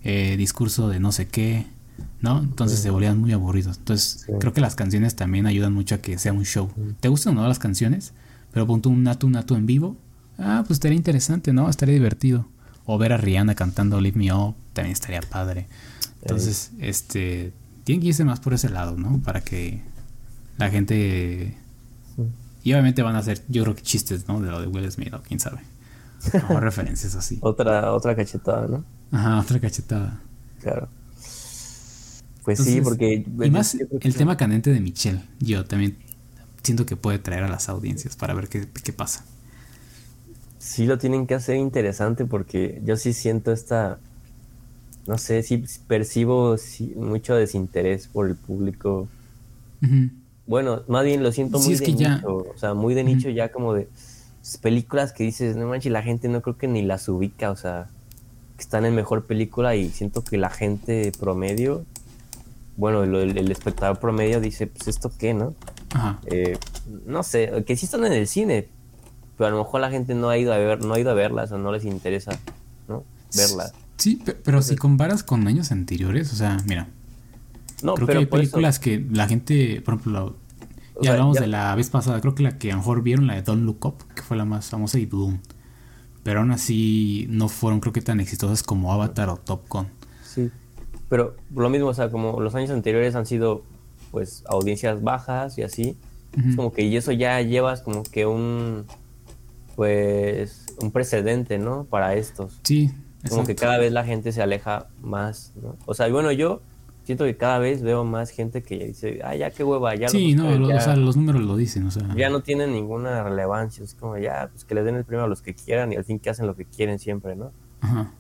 eh, discurso de no sé qué, ¿no? Entonces se volvían muy aburridos. Entonces Sí. creo que las canciones también ayudan mucho a que sea un show. ¿Te gustan o no las canciones? Pero ponte un Natu Natu en vivo. Ah, pues estaría interesante, ¿no? Estaría divertido. O ver a Rihanna cantando Leave Me Up también estaría padre. Entonces, este, tienen que irse más por ese lado, ¿no? Para que la gente... Y obviamente van a hacer, yo creo que chistes, ¿no? De lo de Will Smith o quién sabe. Referencias así. Otra, otra cachetada, ¿no? Ajá, otra cachetada. Claro. Pues sí, porque... Y más que- el tema candente de Michelle. Yo también siento que puede traer a las audiencias para ver qué, qué pasa. Sí lo tienen que hacer interesante porque yo sí siento esta... No sé, sí percibo sí, mucho desinterés por el público. Bueno, más bien lo siento Sí, muy de ya- nicho. O sea, muy de nicho ya como de... películas que dices, no manches, la gente no creo que ni las ubica, o sea, que están en mejor película y siento que la gente promedio, bueno, el, el espectador promedio dice, pues esto qué, ¿no? Ajá. Eh, no sé, que sí están en el cine, pero a lo mejor la gente no ha ido a ver, no ha ido a verlas o no les interesa, ¿no? Verlas. Sí, pe- pero si comparas con años anteriores, o sea, mira, No, creo que pero hay por eso- películas que la gente, por ejemplo, la- O ya sea, hablamos ya- de la vez pasada, creo que la que a lo mejor vieron, la de Don't Look Up, que fue la más famosa, y Bloom. Pero aún así no fueron, creo que tan exitosas como Avatar o Top Gun. Sí, pero lo mismo, o sea, como los años anteriores han sido, pues, audiencias bajas y así, es como que y eso ya llevas como que un, pues, un precedente, ¿no? Para estos. Sí, Como que cada vez la gente se aleja más, ¿no? O sea, bueno, yo siento que cada vez veo más gente que dice, ah, ya qué hueva, ya Sí, los no, lo- ya, o sea, los números lo dicen, o sea. ya no tienen ninguna relevancia, es como ya, pues que les den el premio a los que quieran y al fin que hacen lo que quieren siempre, ¿no? Ajá.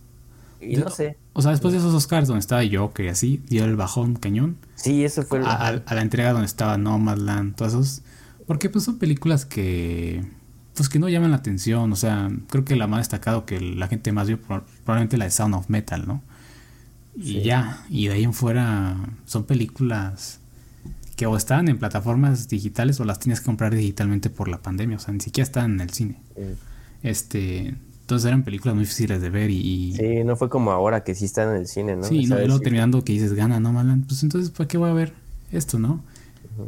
Y no sé, O sea, después de esos Oscars donde estaba Joker y así, dio el bajón cañón. sí, eso fue... el- a, a- a la entrega donde estaba Nomadland, todos esos. Porque pues son películas que. Pues que no llaman la atención. O sea, creo que la más destacado que la gente más vio, pro- probablemente la de Sound of Metal, ¿no? Y ya. Y de ahí en fuera son películas que o estaban en plataformas digitales o las tienes que comprar digitalmente por la pandemia. O sea, ni siquiera estaban en el cine. Este. Entonces eran películas muy difíciles de ver y. y- Sí, no fue como ahora que sí están en el cine, ¿no? Sí, no, y luego terminando que dices gana Nomadland, pues entonces ¿para qué voy a ver esto, no?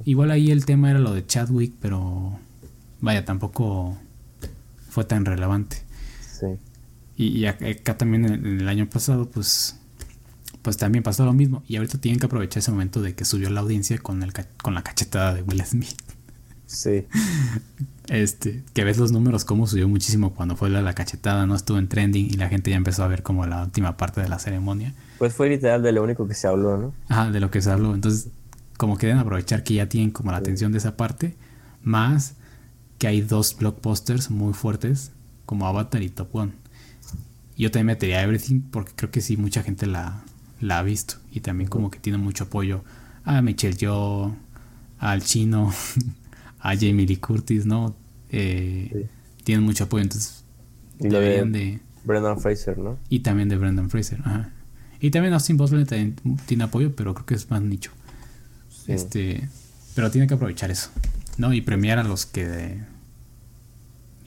Igual ahí el tema era lo de Chadwick, pero vaya, tampoco fue tan relevante. Sí. Y, y acá, acá también en el año pasado, pues pues también pasó lo mismo. Y ahorita tienen que aprovechar ese momento de que subió la audiencia con, el, con la cachetada de Will Smith. Sí. Este, que ves los números cómo subió muchísimo cuando fue la, la cachetada, no estuvo en trending y la gente ya empezó a ver como la última parte de la ceremonia. Pues fue literal de lo único que se habló, ¿no? Ajá, de lo que se habló. Entonces, como que deben aprovechar que ya tienen como la atención de esa parte, más que hay dos blockbusters muy fuertes, como Avatar y Top. Y Yo también metería Everything porque creo que sí, mucha gente la, la ha visto. Y también como que tiene mucho apoyo a Michelle Yeoh, al chino, a Jamie Lee Curtis, ¿no? Eh, Sí. Tienen mucho apoyo, entonces Y deberían de de... Brendan Fraser, ¿no? Y también de Brendan Fraser, ajá. Y también Austin Butler también tiene apoyo, pero creo que es más nicho. Sí. Este, pero tiene que aprovechar eso, ¿no? Y premiar a los que de-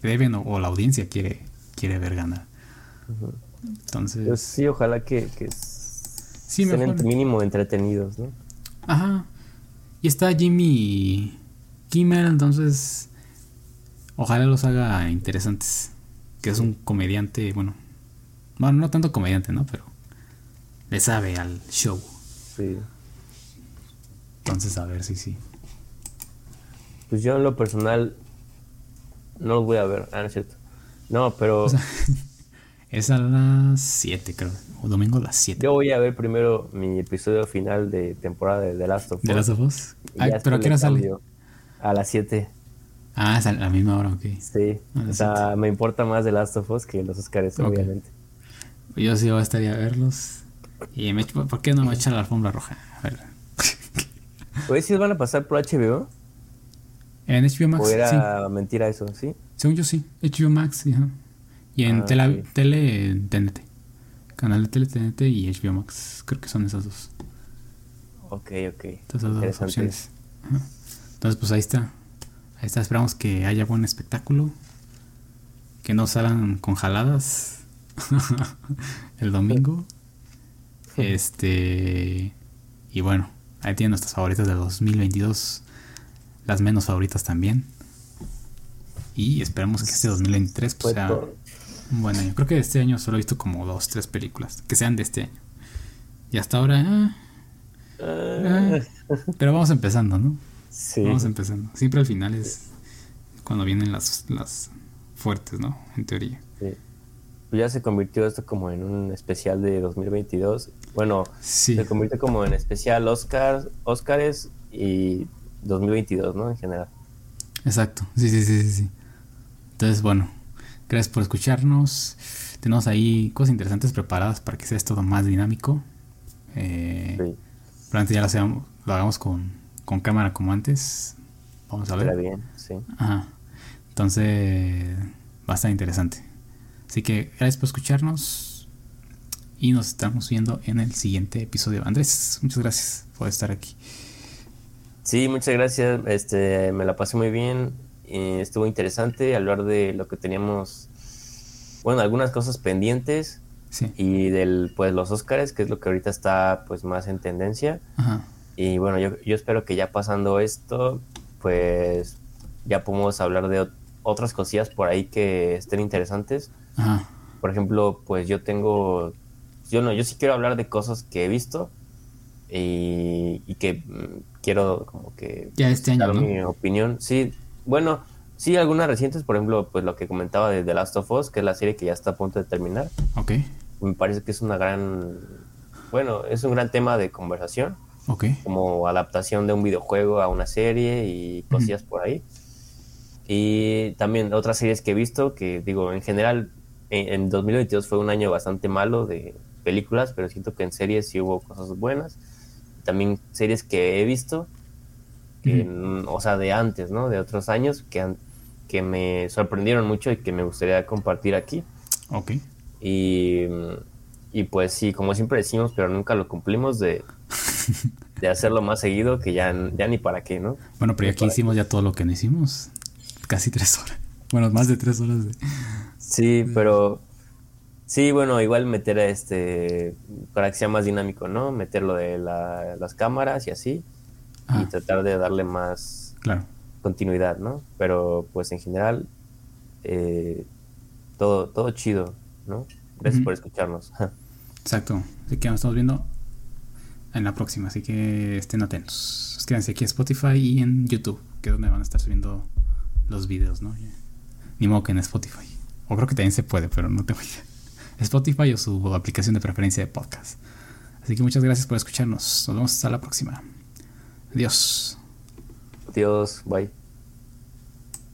deben o, o la audiencia quiere, quiere ver ganar. Entonces, Pues sí, ojalá que, que sí, estén mejor. mínimo entretenidos, ¿no? Ajá. Y está Jimmy Kimmel, entonces ojalá los haga interesantes. Que es un comediante, bueno, bueno, no tanto comediante, ¿no? Pero le sabe al show. Sí. Entonces, a ver si sí. Pues yo en lo personal no los voy a ver. Ah, no es cierto. No, pero Es a las 7, creo. O domingo a las 7. yo voy a ver primero mi episodio final de temporada de The Last of Us. ¿De las Us? y Ay, ya ¿Pero a qué hora le sale? A las 7. Ah, es a la misma hora, ok. Sí. O sea, me importa más The Last of Us que los Oscars, obviamente. Yo sí voy a estar a verlos. Y me, ¿por qué no me echan la alfombra roja? A ver. Oye, ¿sí van a pasar por HBO? En HBO Max, ¿O sí. era mentira eso? ¿Sí? Según yo sí. HBO Max, sí, ajá. Y en Ah, tele, tele TNT. Canal de tele TNT y HBO Max. Creo que son esas dos. Ok, ok. Esas dos opciones. Ajá. Entonces, pues ahí está. Ahí está. Esperamos que haya buen espectáculo. Que no salgan con jaladas el domingo. Este. Y bueno, ahí tienen nuestras favoritas de 2022. Las menos favoritas también. Y esperamos que este 2023 pues, Fue sea todo. Buen año. Creo que de este año solo he visto como dos, tres películas. Que sean de este año. Y hasta ahora. ah, Ah, pero vamos empezando, ¿no? sí. Vamos empezando. Siempre al final es cuando vienen las, las fuertes, ¿no? En teoría. Sí. Ya se convirtió esto como en un especial de 2022. Bueno, Sí. se convirtió como en especial Oscars, Oscars y 2022, ¿no? En general. Exacto. Sí, sí, sí, sí. Entonces, bueno, gracias por escucharnos. Tenemos ahí cosas interesantes preparadas para que sea todo más dinámico. Eh, Sí, Probablemente ya lo, hacemos- lo hagamos con, con cámara como antes. Vamos a está ver. bien, sí. Ajá. Entonces, va a estar interesante. Así que gracias por escucharnos y nos estamos viendo en el siguiente episodio. Andrés, muchas gracias por estar aquí. Sí, muchas gracias. Este, me la pasé muy bien. Estuvo interesante hablar de lo que teníamos, bueno, algunas cosas pendientes y del, pues, los Óscares, que es lo que ahorita está, pues, más en tendencia. Y bueno, yo, yo espero que ya pasando esto, pues, ya podemos hablar de otras cosillas por ahí que estén interesantes. Por ejemplo, pues yo tengo, yo no, yo sí quiero hablar de cosas que he visto y, que mm, quiero como que ya este año, dar mi opinión. Sí, bueno, sí, algunas recientes, por ejemplo, pues lo que comentaba de The Last of Us, que es la serie que ya está a punto de terminar. Ok. Me parece que es una gran, bueno, es un gran tema de conversación. Ok. Como adaptación de un videojuego a una serie y cosillas por ahí. Y también otras series que he visto, que digo, en general, en, 2022 fue un año bastante malo de películas, pero siento que en series sí hubo cosas buenas. También series que he visto, o sea, de antes, ¿no? De otros años, que, que me sorprendieron mucho y que me gustaría compartir aquí. Ok. Y, y pues sí, como siempre decimos, pero nunca lo cumplimos de, de hacerlo más seguido, que ya, ya ni para qué, ¿no? Bueno, pero aquí hicimos ya todo lo que no hicimos casi tres horas. Bueno, más de tres horas. Sí, pero sí, bueno, igual meter este para que sea más dinámico, ¿no? Meter lo de las cámaras y así y tratar de darle más claro. continuidad, ¿no? Pero pues en general eh, todo todo chido, ¿no? Gracias por escucharnos. Exacto. Así que nos estamos viendo en la próxima, así que estén atentos. Suscríbanse aquí a Spotify y en YouTube, que es donde van a estar subiendo los videos, ¿no? Ni modo que en Spotify. O creo que también se puede, pero no tengo idea. Spotify o su aplicación de preferencia de podcast. Así que muchas gracias por escucharnos. Nos vemos hasta la próxima. Adiós. Adiós. Bye.